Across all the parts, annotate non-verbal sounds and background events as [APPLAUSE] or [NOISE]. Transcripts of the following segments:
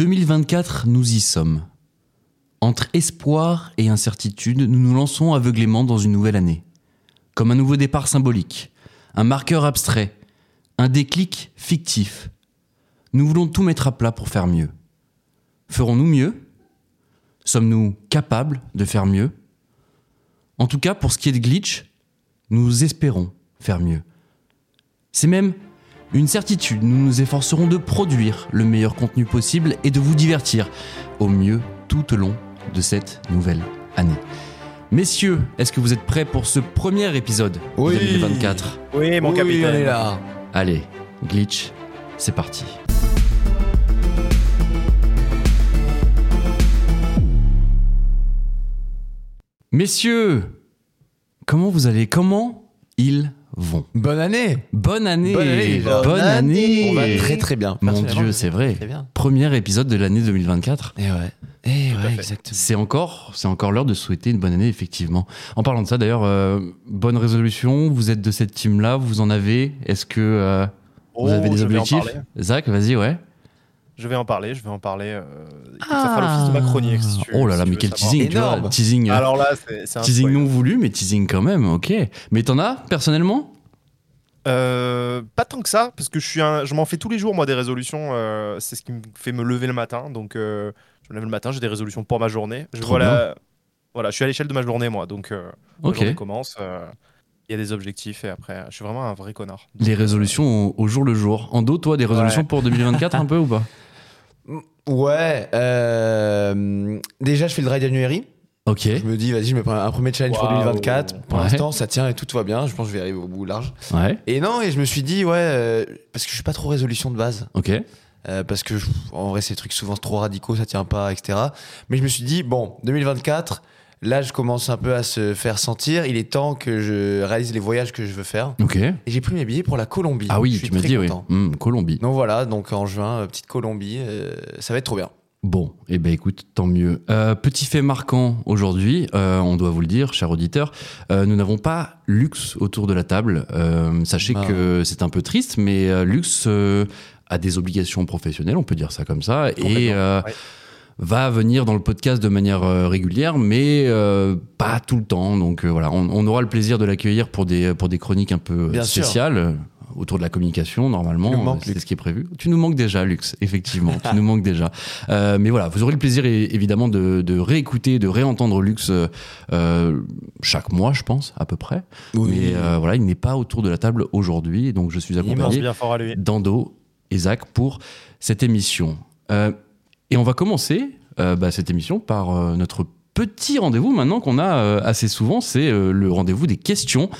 2024, nous y sommes. Entre espoir et incertitude, nous nous lançons aveuglément dans une nouvelle année. Comme un nouveau départ symbolique, un marqueur abstrait, un déclic fictif. Nous voulons tout mettre à plat pour faire mieux. Ferons-nous mieux? Sommes-nous capables de faire mieux? En tout cas, pour ce qui est de glitch, nous espérons faire mieux. C'est même une certitude, nous nous efforcerons de produire le meilleur contenu possible et de vous divertir au mieux tout au long de cette nouvelle année. Messieurs, est-ce que vous êtes prêts pour ce premier épisode Oui. 2024 Oui, mon Oui, capitaine. est là. Allez, glitch, c'est parti. Messieurs, comment vous allez? Comment ils vont Bonne année. Bonne année Bonne année, déjà. Bonne année On va très très bien. Mon Dieu, c'est vrai. Bien. Premier épisode de l'année 2024. Et ouais. Et à ouais, exactement. C'est encore, c'est encore l'heure de souhaiter une bonne année, effectivement. En parlant de ça, d'ailleurs, euh, bonne résolution. Vous êtes de cette team-là, vous en avez. Est-ce que euh, vous Oh, avez des objectifs? Zach, vas-y, ouais. Je vais en parler, je vais en parler. euh, Ça fera l'office de ma chronique. si tu- oh là là, mais quel teasing, tu vois. Teasing, euh, Alors là, c'est teasing non voulu, mais teasing quand même, ok. Mais t'en as, personnellement? Euh, pas tant que ça, parce que je suis un, je m'en fais tous les jours moi des résolutions. euh, c'est ce qui me fait me lever le matin. Donc euh, je me lève le matin, j'ai des résolutions pour ma journée. Je Trop voilà, voilà, je suis à l'échelle de ma journée moi. Donc euh, ma journée commence. euh, Il y a des objectifs et après, je suis vraiment un vrai connard. Les résolutions au, au jour le jour. Ando, toi, des résolutions Ouais. pour [LAUGHS] 2024 un peu ou pas? Ouais. euh, déjà, je fais le dry January. Ok. Je me dis, vas-y, je me prends un premier challenge pour Waouh. 2024. Pour Ouais. l'instant, ça tient et tout va bien. Je pense que je vais arriver au bout large. Ouais. Et non, et je me suis dit, ouais, euh, parce que je suis pas trop résolution de base. Ok. Euh, parce que je- en vrai, ces trucs souvent trop radicaux, ça tient pas, etc. Mais je me suis dit, bon, 2024, là, je commence un peu à se faire sentir. Il est temps que je réalise les voyages que je veux faire. Ok. Et j'ai pris mes billets pour la Colombie. Ah Je oui, suis tu m'as dit, oui. Hum, Colombie. Donc voilà, donc en juin, euh, petite Colombie, euh, ça va être trop bien. Bon, eh ben écoute, tant mieux. Euh, petit fait marquant aujourd'hui, euh, on doit vous le dire, cher auditeur, euh, nous n'avons pas Lux autour de la table. Sachez Ah. que c'est un peu triste, mais Lux a des obligations professionnelles, on peut dire ça comme ça, et ouais. Va venir dans le podcast de manière euh, régulière, mais euh, pas tout le temps. Donc euh, voilà, on, on aura le plaisir de l'accueillir pour des, pour des chroniques un peu euh, Bien spéciales. Autour de la communication, normalement, c'est ce qui est prévu. Tu nous manques déjà, Lux, effectivement. tu nous manques déjà. [LAUGHS] Euh, mais voilà, vous aurez le plaisir évidemment de, de réécouter, de réentendre Lux euh, chaque mois, je pense, à peu près. Mais euh, voilà, il n'est pas autour de la table aujourd'hui, donc je suis accompagné d'Ando et Zach pour cette émission. Et on va commencer euh, bah, cette émission par euh, notre petit rendez-vous maintenant qu'on a euh, assez souvent, c'est le rendez-vous des questions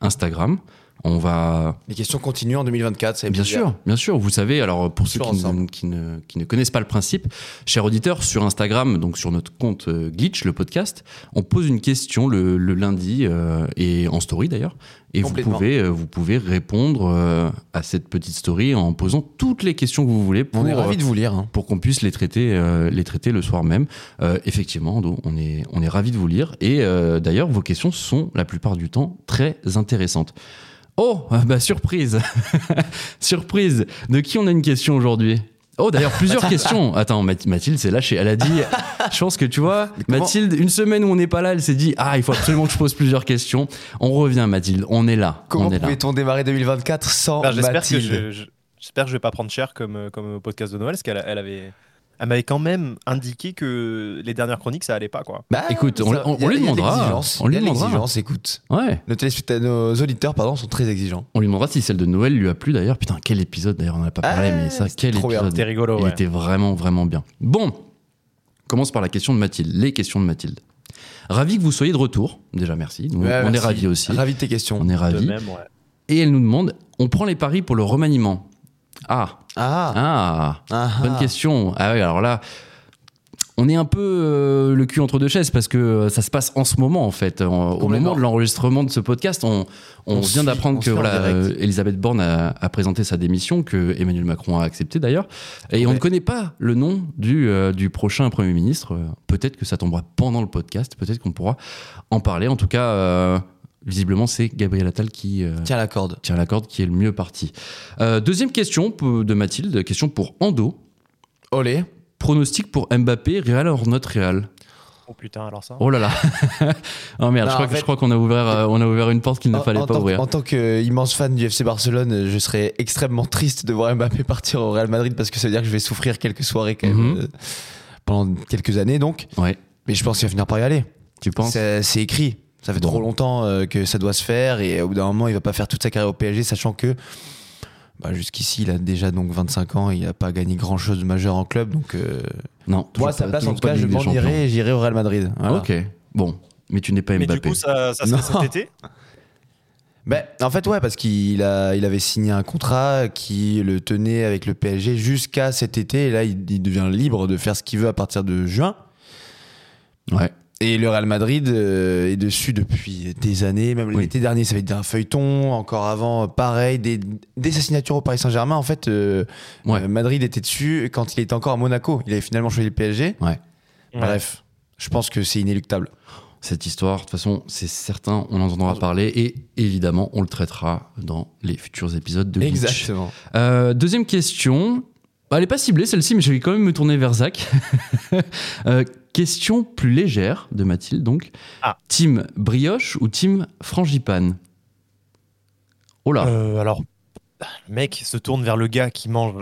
Instagram. On va Les questions continuent en 2024, ça Bien sûr, bien sûr. Vous savez, alors pour ceux qui ne, ensemble. qui, ne, qui ne connaissent pas le principe, cher auditeur, sur Instagram, donc sur notre compte euh, Glitch, le podcast, on pose une question le, le lundi euh, et en story d'ailleurs, et vous pouvez, euh, vous pouvez répondre euh, à cette petite story en posant toutes les questions que vous voulez pour, On est ravis de vous lire. hein. pour qu'on puisse les traiter, les traiter le soir même. Effectivement, on est, on est ravis de vous lire. Et d'ailleurs, vos questions sont la plupart du temps très intéressantes. Oh, ah [LAUGHS] bah surprise [LAUGHS] Surprise De qui on a une question aujourd'hui? Oh, d'ailleurs, plusieurs [LAUGHS] questions. Attends, Math- Mathilde s'est lâchée. Elle a dit, je pense que tu vois, Mathilde, une semaine où on n'est pas là, elle s'est dit, ah, il faut absolument que je pose plusieurs questions. On revient, Mathilde, on est là. Comment pouvait-on démarrer 2024 sans Ben, J'espère que Mathilde? je, je- j'espère que je vais pas prendre cher comme, euh, comme au podcast de Noël, parce qu'elle elle avait, elle m'avait quand même indiqué que les dernières chroniques ça allait pas quoi. Bah, Écoute, on- on- lui demandera. On lui demandera. écoute. Ouais. Nos, nos auditeurs pardon, sont très exigeants. On lui demandera si celle de Noël lui a plu d'ailleurs. Putain, quel épisode d'ailleurs, on n'en a pas parlé, Ah, mais ça, quel trop épisode. C'était rigolo, Il ouais. était vraiment, vraiment bien. Bon, on commence par la question de Mathilde, les questions de Mathilde. Ravi que vous soyez de retour, déjà merci. Nous, Ouais, on est ravis aussi. Ravi de tes questions. On est De ravis. même, ouais. Et elle nous demande, on prend les paris pour le remaniement Ah, Ah, ah, ah, bonne question. Ah oui, alors là, on est un peu euh, le cul entre deux chaises parce que euh, ça se passe en ce moment en fait. En- au moment de l'enregistrement de ce podcast, on, on, On vient d'apprendre que voilà, euh, Elisabeth Borne a, a présenté sa démission, que Emmanuel Macron a accepté d'ailleurs. Et on ne connaît pas le nom du, euh, du prochain Premier ministre. Peut-être que ça tombera pendant le podcast, peut-être qu'on pourra en parler. En tout cas, visiblement, c'est Gabriel Attal qui, euh, Tiens la corde. tient la corde, qui est le mieux parti. Euh, deuxième question de Mathilde, question pour Ando. Olé. Pronostic pour Mbappé, Real or not Real? Oh putain, alors ça. Oh là là [LAUGHS] Oh merde, Non, je crois je qu'on a ouvert, euh, on a ouvert une porte qu'il ne En- fallait en pas tant, ouvrir. En tant qu'immense fan du FC Barcelone, je serais extrêmement triste de voir Mbappé partir au Real Madrid parce que ça veut dire que je vais souffrir quelques soirées quand même Mhm. euh, pendant quelques années donc. Ouais, Mais je pense qu'il va finir par y aller. tu penses? C'est c'est écrit. Ça fait Bon. trop longtemps euh, que ça doit se faire et au bout d'un moment, il va pas faire toute sa carrière au PSG, sachant que bah, jusqu'ici, il a déjà donc 25 ans, il a pas gagné grand chose de majeur en club. Donc, euh, Non. moi, sa place, en tout cas, je m'en irai et j'irai au Real Madrid. Voilà. Ok, bon. Mais tu n'es pas Mais Mbappé. du coup, ça, ça serait Non. cet été? Ben, en fait, ouais, parce qu'il a, il avait signé un contrat qui le tenait avec le PSG jusqu'à cet été. Et là, il, il devient libre de faire ce qu'il veut à partir de juin. Ouais. Et le Real Madrid euh, est dessus depuis des années. Même Oui. l'été dernier, ça avait été un feuilleton. Encore avant, pareil. Sa signature au Paris Saint-Germain, en fait, euh, Ouais. Madrid était dessus quand il était encore à Monaco. Il avait finalement choisi le PSG. Ouais. Bref, je pense que c'est inéluctable. Cette histoire, de toute façon, c'est certain, on en entendra parler et évidemment, on le traitera dans les futurs épisodes de. Exactement. Euh, deuxième question. Elle n'est pas ciblée celle-ci, mais je vais quand même me tourner vers Zach. [LAUGHS] Euh, question plus légère de Mathilde, donc. Ah. Team brioche ou team frangipane? Oh là Euh, alors, le mec se tourne vers le gars qui mange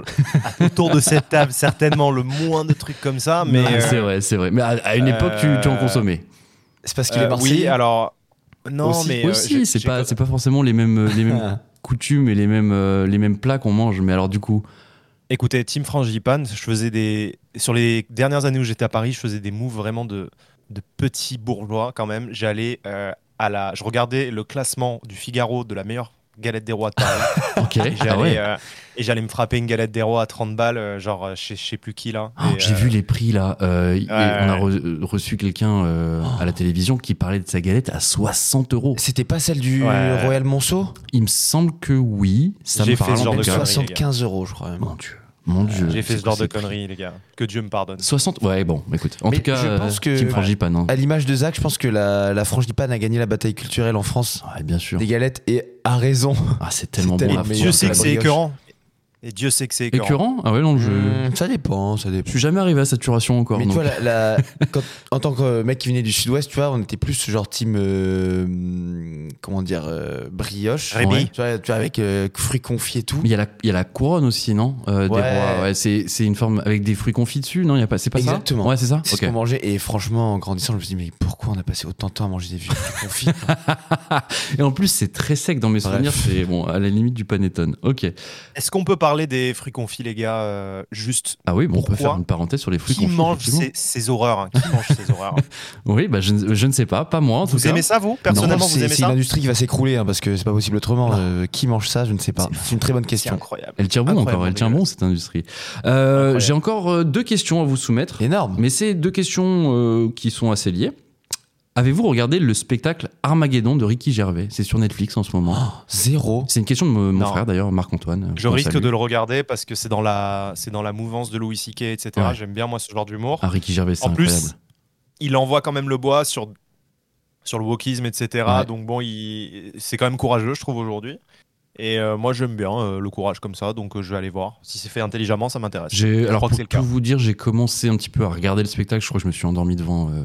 autour de cette table certainement le moins de trucs comme ça, mais Non, euh, C'est vrai, c'est vrai. Mais à, à une époque, tu, tu en euh, consommais. C'est parce qu'il euh, est Marseillais. oui, alors non, Aussi- mais Aussi, c'est pas, pas- c'est pas forcément les mêmes, les mêmes [LAUGHS] coutumes et les mêmes, les mêmes plats qu'on mange. Mais alors, du coup, Écoutez, Team Frangipane, je faisais des. Sur les dernières années où j'étais à Paris, je faisais des moves vraiment de, de petits bourgeois quand même. J'allais euh, à la. Je regardais le classement du Figaro de la meilleure galette des rois de Paris. [LAUGHS] ok. et ah j'allais ouais. euh, et j'allais me frapper une galette des rois à 30 balles, euh, genre euh, chez je sais plus qui là. Oh, Et, J'ai euh, vu les prix là. Euh, et ouais, on a re- reçu quelqu'un euh, à la télévision qui parlait de sa galette à 60 euros. C'était pas celle du Ouais. Royal Monceau? Il me semble que oui. Ça me fait parle ce en genre de cas. conneries. 75 euros, je crois. même. Mon Dieu. Mon Dieu. J'ai fait ce genre de conneries, les gars. Que Dieu me pardonne. 60 Ouais, bon, écoute. En Mais tout cas, je pense euh, que- Team Frangipane. hein. À l'image de Zach, je pense que la, la frangipane a gagné la bataille culturelle en France Ouais, bien sûr. des galettes et a raison. Ah, c'est tellement bon. tellement meilleur Dieu que sait la que c'est écœurant. Et Dieu sait que c'est écœurant. Écœurant Ah ouais, non, je. Hmm, ça dépend, ça Je dépend. suis jamais arrivé à saturation encore. Mais tu donc. vois, la, la- [LAUGHS] quand- en tant que mec qui venait du sud-ouest, tu vois, on était plus genre team. euh, comment dire euh, Brioche. Ouais. Tu, vois, tu vois, avec euh, fruits confits et tout. Mais il y, a la, il y a la couronne aussi, non Euh, Des Ouais. rois. Ouais, c'est c'est une forme avec des fruits confits dessus, non il y a pas, C'est pas Exactement. ça Ouais, c'est ça C'est Ok. ce qu'on mangeait. Et franchement, en grandissant, je me suis dit, mais pourquoi on a passé autant de temps à manger des fruits [LAUGHS] confits Et en plus, c'est très sec dans mes Bref. souvenirs. C'est bon, à la limite du panettone. Ok. Est-ce qu'on peut parler des fruits confits, les gars euh, Juste. Ah oui, bon, on peut faire une parenthèse sur les fruits Qui confits. mange ces, ces horreurs hein Qui mange ces horreurs [LAUGHS] Oui, bah, je, ne- je ne sais pas, pas moi en tout Vous cas. aimez ça, vous Personnellement, Non, vous c'est- aimez C'est ça une industrie qui va s'écrouler hein, parce que c'est pas possible autrement. Non. Euh, qui mange ça Je ne sais pas. C'est C'est une très bonne C'est question. incroyable. Elle tient bon Incroyable, encore, elle tient bon cette industrie. Euh. J'ai encore euh, deux questions à vous soumettre, Énorme. mais c'est deux questions euh, qui sont assez liées. Avez-vous regardé le spectacle Armageddon de Ricky Gervais? C'est sur Netflix en ce moment. Oh, zéro. C'est une question de mon Non. frère d'ailleurs, Marc-Antoine. Je qu'on risque salue. de le regarder parce que c'est dans la, c'est dans la mouvance de Louis C.K. etc. Ouais. J'aime bien moi ce genre d'humour. Ah, Ricky Gervais, c'est En plus, incroyable. Il envoie quand même le bois sur sur le wokisme, etc. Ouais. Donc bon, il... c'est quand même courageux, je trouve aujourd'hui. Et euh, moi, j'aime bien euh, le courage comme ça, donc euh, je vais aller voir. Si c'est fait intelligemment, ça m'intéresse. J'ai, alors crois pour que tout cas. vous dire, j'ai commencé un petit peu à regarder le spectacle. Je crois que je me suis endormi devant, euh,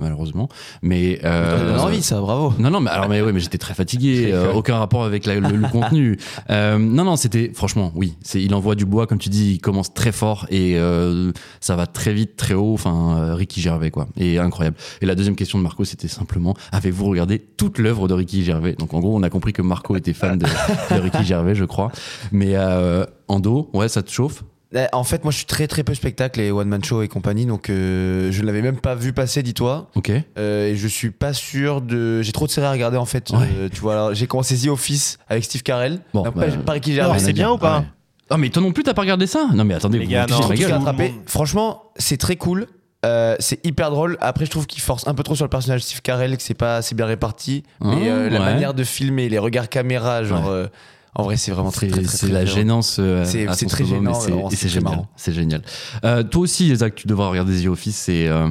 malheureusement. Mais euh, envie, ça, bravo. Non, non, mais alors, mais ouais, mais j'étais très fatigué. [LAUGHS] euh, aucun rapport avec la- le, le contenu. [LAUGHS] Euh, non, non, c'était franchement, oui. C'est, il envoie du bois, comme tu dis, il commence très fort et euh, ça va très vite, très haut. Enfin, euh, Ricky Gervais, quoi. Et incroyable. Et la deuxième question de Marco, c'était simplement avez-vous regardé toute l'œuvre de Ricky Gervais? Donc, en gros, on a compris que Marco était fan de, [LAUGHS] Ricky [LAUGHS] Gervais, je crois. Mais euh, Ando, ouais, ça te chauffe? Eh, En fait, moi, je suis très très peu spectacle et one man show et compagnie, donc euh, je ne l'avais même pas vu passer, dis-toi. Ok. Euh, et je suis pas sûr de. J'ai trop de séries à regarder en fait. Ouais. Euh, tu vois, alors, j'ai commencé The Office avec Steve Carell. Bon, Non, bah, pas, pas Ricky alors, Gervais. c'est bien ou pas? Ah, mais toi non plus, t'as pas regardé ça? Non, mais attendez, Les vous gars, vous non. Tout Tout rattrapé. Franchement, c'est très cool. Euh, c'est hyper drôle. Après, je trouve qu'il force un peu trop sur le personnage Steve Carell, que c'est pas assez bien réparti. mais Ah, euh, la ouais. manière de filmer, les regards caméra, genre. Ouais. euh, en vrai, c'est vraiment très, C'est très, très, c'est très la bien. gênance. euh, C'est- très gênant, et c'est- et génial. marrant. C'est génial. Euh, toi aussi, Isaac, tu devras regarder The Office. C'est euh,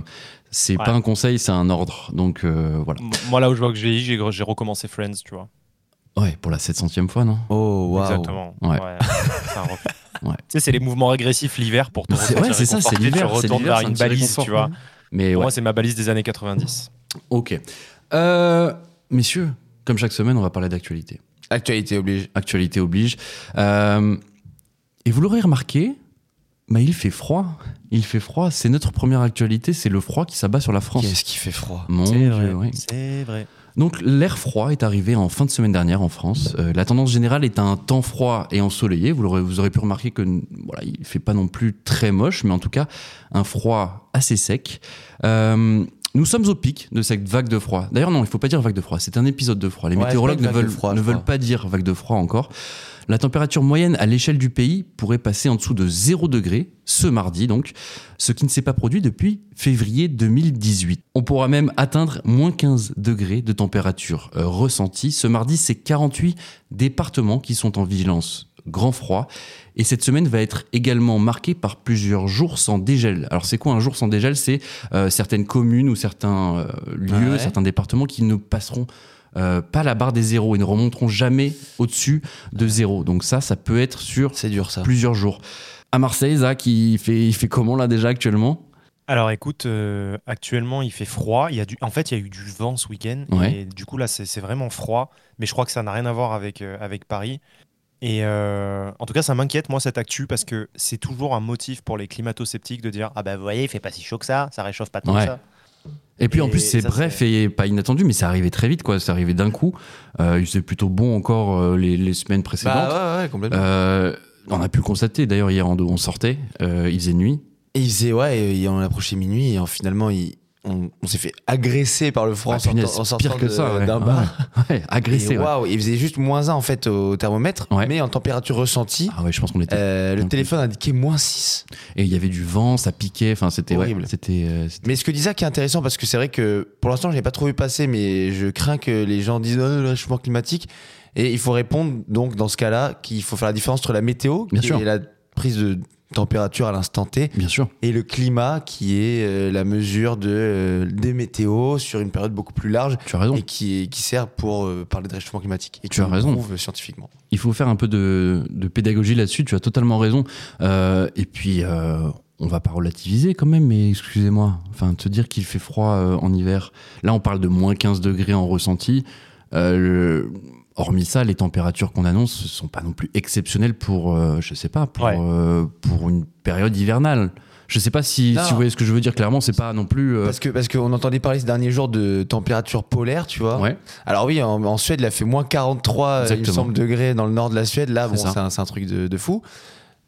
c'est Ouais. pas un conseil, c'est un ordre. Donc euh, voilà. Moi, là où je vois que j'ai j'ai j'ai recommencé Friends, tu vois. Ouais, pour la 700e fois, non? Oh, waouh. Exactement. Ouais. c'est un refus. Ouais. Tu sais, c'est les mouvements régressifs l'hiver pour te C'est- ouais, ça, c'est l'hiver, Tu c'est retournes l'hiver, vers une balise, tu vois. Mais Pour ouais. Moi, c'est ma balise des années 90. Ok. Euh, messieurs, comme chaque semaine, on va parler d'actualité. Actualité oblige. Actualité oblige. Euh, et vous l'aurez remarqué, bah, il fait froid. Il fait froid. C'est notre première actualité, c'est le froid qui s'abat sur la France. Qu'est-ce qui fait froid Mon C'est Dieu, vrai. ouais. C'est vrai. Donc l'air froid est arrivé en fin de semaine dernière en France. Euh, la tendance générale est un temps froid et ensoleillé. Vous, aurez pu remarquer que voilà, il fait pas non plus très moche, mais en tout cas un froid assez sec. Euh, nous sommes au pic de cette vague de froid. D'ailleurs non, il faut pas dire vague de froid. C'est un épisode de froid. Les Ouais, météorologues ne veulent, froid, ne pas dire vague de froid encore. La température moyenne à l'échelle du pays pourrait passer en dessous de 0 degré ce mardi donc, ce qui ne s'est pas produit depuis février 2018. On pourra même atteindre moins 15 degrés de température euh, ressentie. Ce mardi, c'est 48 départements qui sont en vigilance grand froid. Et cette semaine va être également marquée par plusieurs jours sans dégel. Alors c'est quoi un jour sans dégel? C'est euh, certaines communes ou certains euh, lieux, Ouais. certains départements qui ne passeront euh, pas la barre des zéros et ne remonteront jamais au-dessus de zéro. Donc ça, ça peut être sur C'est dur ça. plusieurs jours. À Marseille, Zach, il fait, il fait comment là déjà actuellement? Alors écoute, euh, actuellement il fait froid. Il y a du... En fait, il y a eu du vent ce week-end. Ouais. Et du coup, là, c'est c'est vraiment froid. Mais je crois que ça n'a rien à voir avec, euh, avec Paris. Et euh, en tout cas, ça m'inquiète, moi, cette actu, parce que c'est toujours un motif pour les climato-sceptiques de dire Ah bah vous voyez, il fait pas si chaud que ça, ça réchauffe pas tant Ouais. que ça. Et puis en plus, c'est ça, bref et pas inattendu, mais c'est arrivé très vite, quoi. C'est arrivé d'un coup. Euh, il faisait plutôt bon encore euh, les, les semaines précédentes. Bah ouais, ouais, complètement. Euh, on a pu le constater. D'ailleurs, hier, on, on sortait, euh, il faisait nuit. Et il faisait, ouais, et on approchait minuit et en- finalement, il- on, on s'est fait agresser par le froid Ah, en sortant, punaise, en sortant pire que de- ça, ouais. d'un Ouais. bar. Ouais, agressé. Et ouais. waouh, il faisait juste moins 1 en fait au thermomètre, Ouais. mais en température ressentie, Ah ouais, je pense qu'on était. euh, le téléphone indiquait moins 6. Et il y avait du vent, ça piquait. Enfin, c'était Horrible. c'était. euh, c'était- Mais ce que dit Zach est intéressant parce que c'est vrai que pour l'instant, je n'ai pas trop vu passer, mais je crains que les gens disent oh, le réchauffement climatique. Et il faut répondre donc dans ce cas-là qu'il faut faire la différence entre la météo, Bien qui sûr. est la prise de température à l'instant T, Bien sûr. et le climat qui est euh, la mesure de, euh, des météos sur une période beaucoup plus large Tu as raison. et qui, qui sert pour euh, parler de réchauffement climatique. Et Tu as raison. prouve scientifiquement. Il faut faire un peu de, de pédagogie là-dessus. Tu as totalement raison. Et puis. on va pas relativiser quand même, mais excusez-moi. Enfin, te dire qu'il fait froid en hiver. Là, on parle de moins 15 degrés en ressenti. Euh, le- hormis ça, les températures qu'on annonce ne sont pas non plus exceptionnelles pour, euh, je sais pas, pour, Ouais. euh, pour une période hivernale. Je sais pas si, si vous voyez ce que je veux dire clairement. C'est pas non plus. euh, Parce que parce qu'on entendait parler ces derniers jours de température polaire, tu vois. ouais. Alors oui, en, en Suède, il a fait moins 43, euh, il me Exactement. semble, degrés dans le nord de la Suède. Là, C'est bon, c'est un, truc de, de fou.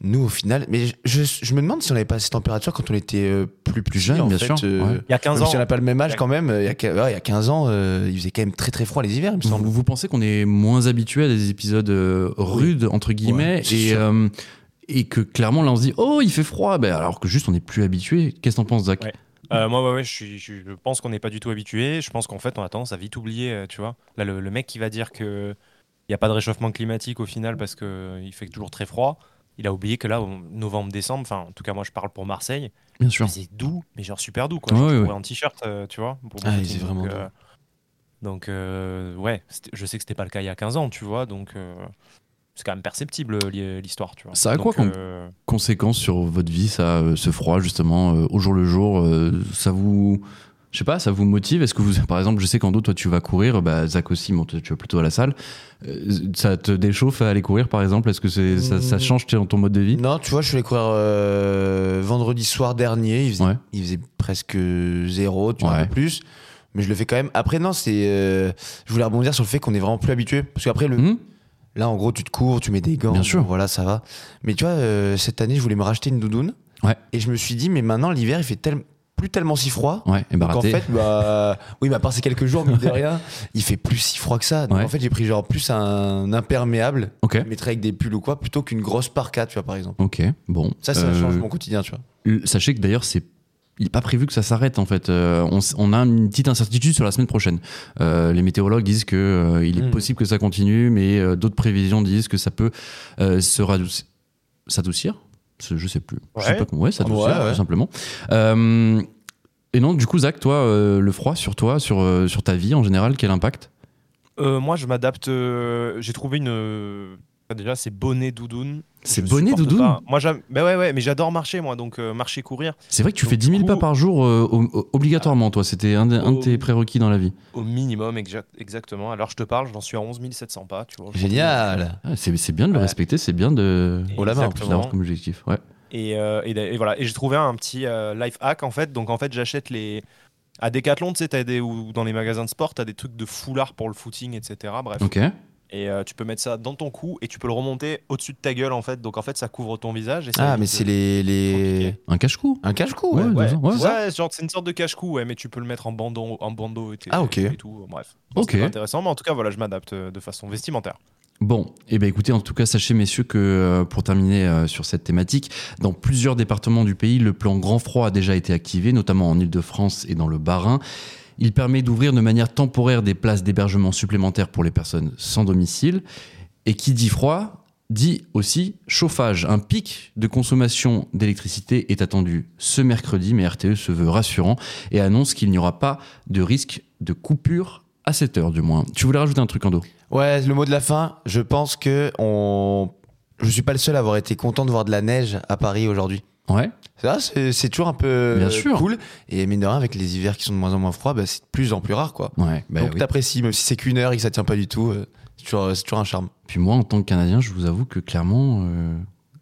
Nous, au final, mais je, je- je me demande si on avait pas ces températures quand on était euh, plus Plus jeune, en bien fait, sûr, euh, ouais. Il y a 15 même ans. si on n'a pas le même âge quand même, euh, il y a, qu- ouais, il y a 15 ans, euh, il faisait quand même très très froid les hivers, il me semble. Vous, vous pensez qu'on est moins habitué à des épisodes euh, rudes, entre guillemets, Ouais, et, euh, que clairement là on se dit oh il fait froid, ben, alors que juste on n'est plus habitué. Qu'est-ce que t'en penses, Zach? Ouais. Euh, moi, ouais, ouais, je, suis- je, je pense qu'on n'est pas du tout habitué. Je pense qu'en fait, on a tendance à vite oublier, euh, tu vois. Là, le, le mec qui va dire que il n'y a pas de réchauffement climatique au final parce qu'il fait toujours très froid, il a oublié que là, en novembre-décembre, enfin, en tout cas, moi, je parle pour Marseille, Bien sûr. c'est doux, mais genre super doux, quoi. Ouais, pourrais ouais. en t-shirt, euh, tu vois. pour Ah, faisait vraiment donc, doux. euh, donc, euh, ouais, je sais que c'était pas le cas il y a 15 ans, tu vois. Donc, c'est quand même perceptible l'hi- l'histoire, tu vois. Ça a quoi Donc, comme- euh, Conséquences sur votre vie, ça, ce froid justement au jour le jour, ça vous, je sais pas, ça vous motive? Est-ce que vous, par exemple, je sais qu'en dos toi tu vas courir, bah Zach aussi, bon, tu vas plutôt à la salle. Euh, ça te déchauffe à aller courir, par exemple? Est-ce que c'est, ça, ça Mmh. change ton ton mode de vie? Non, tu vois, je suis allé courir euh, vendredi soir dernier. Il faisait, Ouais. il faisait presque zéro, tu vois, un Ouais. peu plus. Mais je le fais quand même. Après, non, c'est. euh, je voulais rebondir sur le fait qu'on est vraiment plus habitué. Parce qu'après, le, Hmm là, en gros, tu te cours, tu mets des gants. Bien sûr. Voilà, ça va. Mais tu vois, euh, cette année, je voulais me racheter une doudoune. Ouais. Et je me suis dit, mais maintenant, l'hiver, il fait tel- plus tellement si froid. Ouais, et bah Donc en raté. fait, bah, [LAUGHS] oui, bah, à part ces quelques jours, mine de rien, il fait plus si froid que ça. Donc Ouais. en fait, j'ai pris genre plus un imperméable, Ok. je mettrais avec des pulls ou quoi, plutôt qu'une grosse parka, tu vois, par exemple. Ok, bon. Ça, ça Euh, change mon quotidien, tu vois. Sachez que d'ailleurs, c'est il n'est pas prévu que ça s'arrête en fait. Euh, on, a une petite incertitude sur la semaine prochaine. Euh, les météorologues disent que euh, il est Mm. possible que ça continue, mais d'autres prévisions disent que ça peut se. S'adoucir Je sais plus. Je sais Ouais. pas comment. Ouais, s'adoucir, Ouais, ouais. tout simplement. Euh, et non, du coup, Zach, toi, euh, le froid sur toi, sur, euh, sur ta vie en général, quel impact? Euh, moi, je m'adapte. euh, J'ai trouvé une, Déjà, c'est bonnet doudoune. C'est bonnet doudoune pas. Moi, j'aime. Bah ouais, ouais, mais j'adore marcher, moi, donc euh, marcher, courir. C'est vrai que tu Donc, fais 10 000 du pas par jour euh, obligatoirement, toi. C'était un, de- un de tes prérequis dans la vie. Au minimum, exact- exactement. Alors, je te parle, j'en suis à 11 700 pas, tu vois. Génial. Ah, c'est bien de le Ouais. respecter, c'est bien de Oh la main, l'avoir comme objectif. Ouais. Et, euh, et, et voilà. Et j'ai trouvé un petit euh, life hack en fait. Donc en fait, j'achète les. À Decathlon, tu sais, des, ou dans les magasins de sport, tu as des trucs de foulard pour le footing, etc. Bref. Ok. Et euh, tu peux mettre ça dans ton cou et tu peux le remonter au-dessus de ta gueule en fait. Donc en fait, ça couvre ton visage. Et ça Ah, mais c'est les. les... Un cache-cou. Un cache-cou, Ouais, ouais. Ouais, Ouais, ouais, ouais. genre c'est une sorte de cache-cou, ouais, mais tu peux le mettre en bandeau, en bandeau et, Ah, ok. et tout. Bref, Bon, Ok. intéressant, mais en tout cas, voilà, je m'adapte euh, de façon vestimentaire. Bon, et ben écoutez, en tout cas, sachez messieurs que euh, pour terminer euh, sur cette thématique, dans plusieurs départements du pays, le plan grand froid a déjà été activé, notamment en Île-de-France et dans le Bas-Rhin. Il permet d'ouvrir de manière temporaire des places d'hébergement supplémentaires pour les personnes sans domicile. Et qui dit froid dit aussi chauffage. Un pic de consommation d'électricité est attendu ce mercredi, mais RTE se veut rassurant et annonce qu'il n'y aura pas de risque de coupure à cette heure du moins. Tu voulais rajouter un truc en dos Ouais, le mot de la fin, je pense que on. Je suis pas le seul à avoir été content de voir de la neige à Paris aujourd'hui. Ouais. Ça, c'est c'est toujours un peu Bien sûr. cool. Et mine de rien, avec les hivers qui sont de moins en moins froids, bah, c'est de plus en plus rare, quoi. Ouais, bah Donc oui. t'apprécies, même si c'est qu'une heure et que ça tient pas du tout, euh, c'est toujours, un charme. Puis moi, en tant que Canadien, je vous avoue que clairement, euh,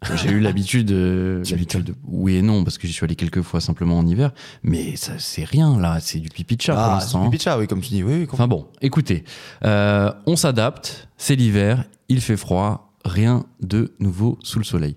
[LAUGHS] j'ai eu l'habitude, euh, de... Oui et non, parce que j'y suis allé quelques fois simplement en hiver, mais ça, c'est rien là, c'est du pipi de chat pour Ah, c'est l'instant. du hein. pipi de chat, oui, comme tu dis. Oui, oui, Enfin bon, écoutez, euh, on s'adapte, c'est l'hiver, il fait froid, rien de nouveau sous le soleil.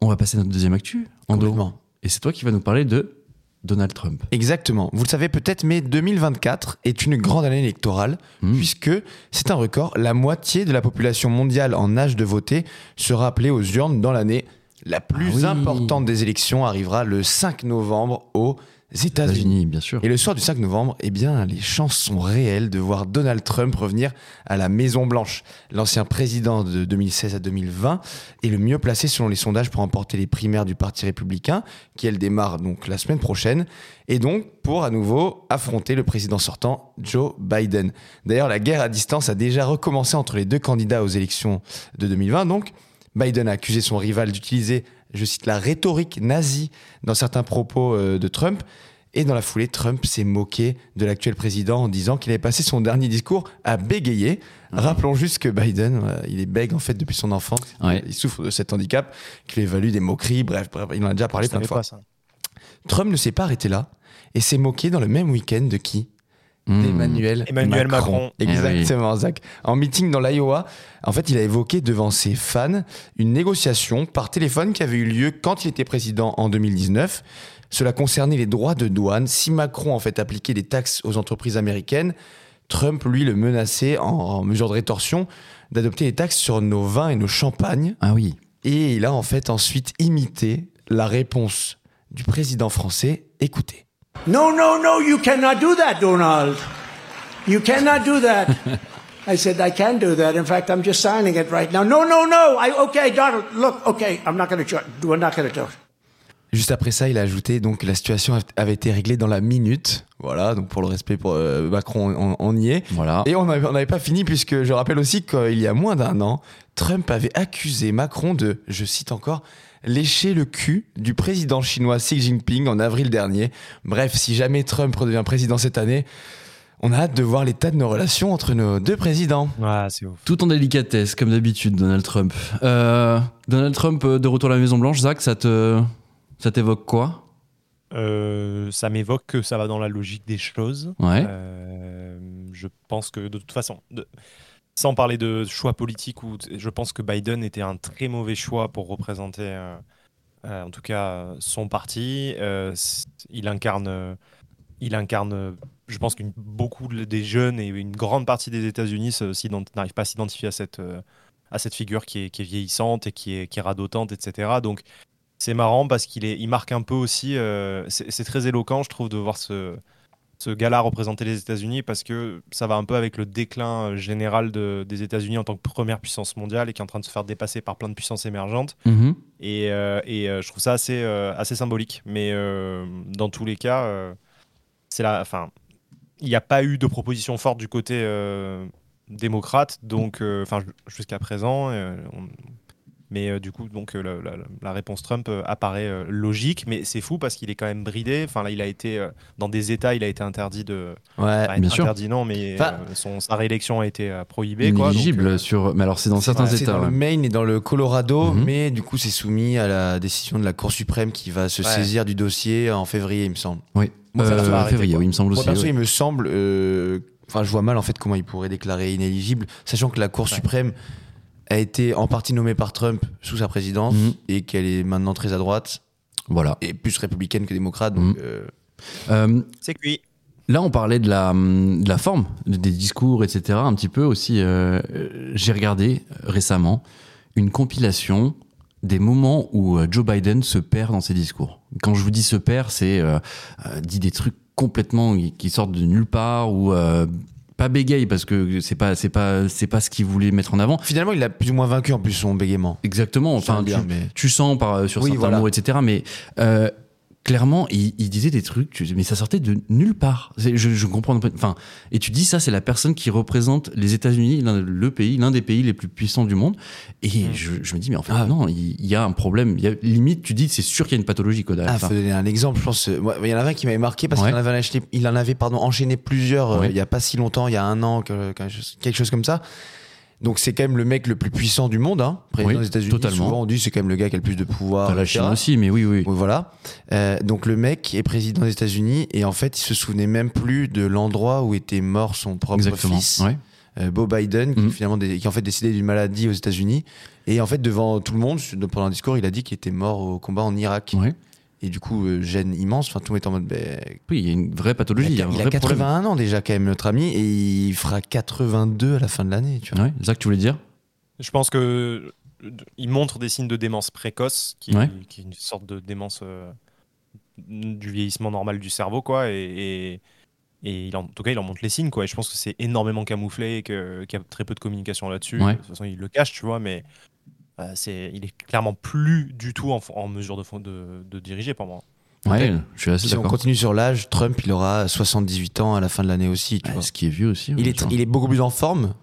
On va passer à notre deuxième actu, Ando. Et c'est toi qui vas nous parler de Donald Trump. Exactement. Vous le savez peut-être, mais 2024 est une grande année électorale, Hmm. puisque c'est un record. La moitié de la population mondiale en âge de voter sera appelée aux urnes dans l'année. La plus Ah oui. importante des élections arrivera le 5 novembre aux États-Unis. Bien sûr. Et le soir du 5 novembre, eh bien, les chances sont réelles de voir Donald Trump revenir à la Maison Blanche. L'ancien président de 2016 à 2020 est le mieux placé selon les sondages pour emporter les primaires du Parti républicain, qui elles démarrent donc la semaine prochaine, et donc pour à nouveau affronter le président sortant Joe Biden. D'ailleurs, la guerre à distance a déjà recommencé entre les deux candidats aux élections de 2020. Donc, Biden a accusé son rival d'utiliser, je cite, la rhétorique nazie dans certains propos euh, de Trump. Et dans la foulée, Trump s'est moqué de l'actuel président en disant qu'il avait passé son dernier discours à bégayer. Rappelons juste que Biden, euh, il est bègue en fait depuis son enfance. Ouais. Il souffre de cet handicap qui lui a valu des moqueries. Bref, bref, il en a déjà parlé plein de fois. pas. Trump ne s'est pas arrêté là et s'est moqué dans le même week-end de qui? D'Emmanuel Emmanuel Macron. Eh Exactement, Zach. En meeting dans l'Iowa, en fait, il a évoqué devant ses fans une négociation par téléphone qui avait eu lieu quand il était président en 2019. Cela concernait les droits de douane. Si Macron en fait appliquait des taxes aux entreprises américaines, Trump lui le menaçait en, en mesure de rétorsion d'adopter des taxes sur nos vins et nos champagnes. Ah oui. Et il a en fait ensuite imité la réponse du président français. Écoutez. No, no, no, you cannot do that, Donald. You cannot do that. [LAUGHS] I said, I can do that. In fact, I'm just signing it right now. No, no, no. I, okay, Donald, look, okay, I'm not going to, we're not going to do it. Juste après ça, il a ajouté donc que la situation avait été réglée dans la minute. Voilà, donc pour le respect pour euh, Macron, on, on y est. Voilà. Et on n'avait pas fini puisque je rappelle aussi qu'il y a moins d'un an, Trump avait accusé Macron de, je cite encore, lécher le cul du président chinois Xi Jinping en avril dernier. Bref, si jamais Trump redevient président cette année, on a hâte de voir l'état de nos relations entre nos deux présidents. Ouais, c'est ouf. Tout en délicatesse, comme d'habitude, Donald Trump. Euh, Donald Trump euh, de retour à la Maison Blanche, Zach, ça te, ça t'évoque quoi? Euh, ça m'évoque que ça va dans la logique des choses. Ouais. Euh, je pense que de toute façon, de- sans parler de choix politique, ou je pense que Biden était un très mauvais choix pour représenter, euh, euh, en tout cas, son parti. Euh, il incarne, il incarne. Je pense que beaucoup de- des jeunes et une grande partie des États-Unis n'arrivent pas à s'identifier à cette, à cette figure qui est, vieillissante et qui est, qui radotante, etc. Donc c'est marrant parce qu'il il marque un peu aussi. c'est très éloquent, je trouve, de voir ce, ce gars-là représenter les États-Unis parce que ça va un peu avec le déclin euh, général de- des États-Unis en tant que première puissance mondiale et qui est en train de se faire dépasser par plein de puissances émergentes. Mhm. Et, euh, et, euh, je trouve ça assez, euh, assez symbolique. Mais dans tous les cas, c'est la, enfin, il n'y a pas eu de proposition forte du côté, démocrate, donc, enfin, jusqu'à présent. on- Mais euh, du coup, donc euh, la, la- la réponse Trump euh, apparaît euh, logique, mais c'est fou parce qu'il est quand même bridé. Enfin là, il a été euh, dans des États, il a été interdit de. Ouais. enfin, bien sûr. interdit non, mais Enfin- euh, son, sa réélection a été euh, prohibée. Quoi, donc, Inéligible euh, sur. Mais alors, c'est dans certains C'est États. dans le. Maine et dans le Colorado, Mhm. mais du coup, c'est soumis à la décision de la Cour suprême qui va se Ouais. saisir du dossier en février, il me semble. Oui. Moi, ça Euh, va arrêter, février, oui, il me semble Moi, aussi. perso, ouais. il me semble. euh, Enfin, je vois mal en fait comment il pourrait déclarer inéligible, sachant que la Cour Ouais. A été en partie nommée par Trump sous sa présidence Mhm. et qu'elle est maintenant très à droite Voilà. et plus républicaine que démocrate. Donc, Mhm. euh, Euh, C'est cuit. Là, on parlait de la, de la forme, des discours, etc. Un petit peu aussi. euh, J'ai regardé récemment une compilation des moments où Joe Biden se perd dans ses discours. Quand je vous dis se perd, c'est dit des trucs complètement qui sortent de nulle part ou euh, pas bégaye parce que c'est pas c'est pas c'est pas ce qu'il voulait mettre en avant. finalement, il a plus ou moins vaincu en plus son bégaiement. Exactement. Enfin, le tu, dire, mais- tu sens par sur Oui, certains voilà. mots, etc. Mais euh, clairement, il, il disait des trucs, mais ça sortait de nulle part. Je, je comprends pas. Enfin, et tu dis ça, c'est la personne qui représente les États-Unis, le pays, l'un des pays les plus puissants du monde. Et Mm. je, je me dis, mais en fait, Ah. non, il, il y a un problème. Il y a, limite, tu dis, c'est sûr qu'il y a une pathologie, quoi. Ah, faut donner un exemple, je pense. euh, Il y en avait un qui m'avait marqué parce Ouais. qu'il en avait, enchaîné, il en avait pardon, enchaîné plusieurs euh, il y a pas si longtemps, il y a un an, quelque chose comme ça. Donc c'est quand même le mec le plus puissant du monde, hein, président Oui, des États-Unis. totalement. Souvent on dit c'est quand même le gars qui a le plus de pouvoir. T'as la. Chine aussi, mais oui, oui. Voilà. Euh, donc le mec est président des États-Unis et en fait il se souvenait même plus de l'endroit où était mort son propre Exactement. fils, Ouais. euh, Beau Biden, qui finalement qui en fait décédé d'une maladie aux États-Unis. Et en fait devant tout le monde, pendant un discours, il a dit qu'il était mort au combat en Irak. Ouais. Et du coup, euh, gêne immense. Enfin, tout le monde est en mode. ben, Oui, il y a une vraie pathologie. il a, a un il a vrai 81 ans déjà, quand même, notre ami. Et il fera 82 à la fin de l'année. Tu vois. Ouais. Zach, tu voulais dire? Je pense que euh, il montre des signes de démence précoce, qui, Ouais. qui est une sorte de démence euh, du vieillissement normal du cerveau, quoi. Et, et, et il en, en tout cas, il en montre les signes, quoi. Et je pense que c'est énormément camouflé, et que- qu'il y a très peu de communication là-dessus. Ouais. De toute façon, il le cache, tu vois, mais euh, c'est, il est clairement plus du tout en, en mesure de, fo- de, de diriger pour moi. Ouais, je suis assez Si on continue sur l'âge, Trump, il aura 78 ans à la fin de l'année aussi. Tu Ouais, vois. ce qui est vieux aussi. Il, est, il beaucoup plus en forme,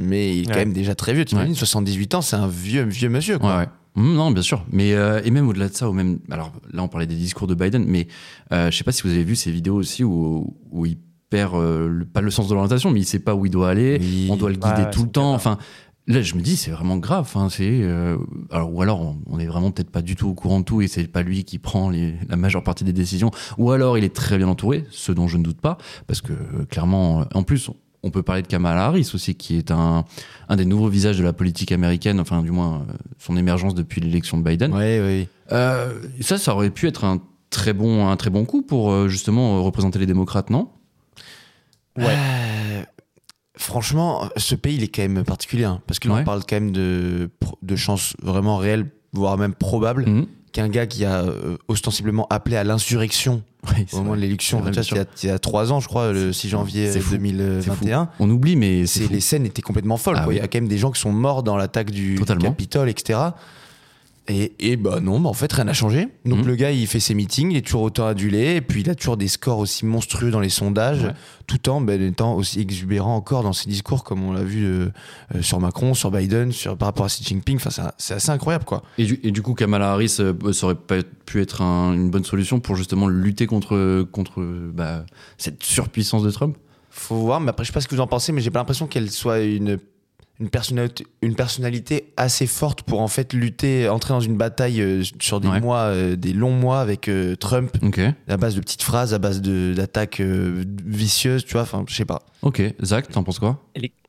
mais il est quand même déjà très vieux. Tu Ouais. imagines, 78 ans, c'est un vieux, vieux monsieur. Quoi. Ouais, ouais. Mmh, non, bien sûr. Mais euh, et même au-delà de ça, ou même alors là on parlait des discours de Biden, mais euh, je sais pas si vous avez vu ces vidéos aussi où, où il perd euh, le- pas le sens de l'orientation, mais il sait pas où il doit aller. Oui. On doit le guider Ouais, tout le temps. clair. Enfin, là je me dis c'est vraiment grave. Enfin, c'est euh, alors ou alors on, on est vraiment peut-être pas du tout au courant de tout et c'est pas lui qui prend les- la majeure partie des décisions. Ou alors il est très bien entouré, ce dont je ne doute pas, parce que euh, clairement, euh, en plus. On peut parler de Kamala Harris aussi, qui est un, un des nouveaux visages de la politique américaine, enfin du moins euh, son émergence depuis l'élection de Biden. Ouais, ouais. Euh, ça, ça aurait pu être un très bon, un très bon coup pour justement représenter les démocrates, non? Ouais. Franchement, ce pays, il est quand même particulier. hein, parce que là, Ouais. on parle quand même de, de chances vraiment réelles, voire même probables, Mhm. qu'un gars qui a euh, ostensiblement appelé à l'insurrection Oui, au moment vrai. de l'élection, il y a- il y a trois ans, je crois, le 6 janvier C'est euh, fou. C'est fou. 2021. On oublie, mais c'est les scènes étaient complètement folles. Ah oui. Il y a quand même des gens qui sont morts dans l'attaque du. Capitole, etc. Et, et bah non, bah en fait rien n'a changé. Donc Mhm. le gars il fait ses meetings, il est toujours autant adulé, et puis il a toujours des scores aussi monstrueux dans les sondages, Ouais. tout en ben, étant aussi exubérant encore dans ses discours, comme on l'a vu euh, euh, sur Macron, sur Biden, sur, par rapport à Xi Jinping. Enfin, c'est- c'est assez incroyable quoi. Et du, et du coup, Kamala Harris, euh, ça aurait pas pu être un- une bonne solution pour justement lutter contre, contre bah, cette surpuissance de Trump? Faut voir, mais après je sais pas ce que vous en pensez, mais j'ai pas l'impression qu'elle soit une une personnalité, une personnalité assez forte pour en fait lutter, entrer dans une bataille euh, sur des Ouais. mois, euh, des longs mois avec euh, Trump Ok. à base de petites phrases, à base de- d'attaques euh, vicieuses, tu vois, enfin, je sais pas. Ok. Zach, t'en penses quoi?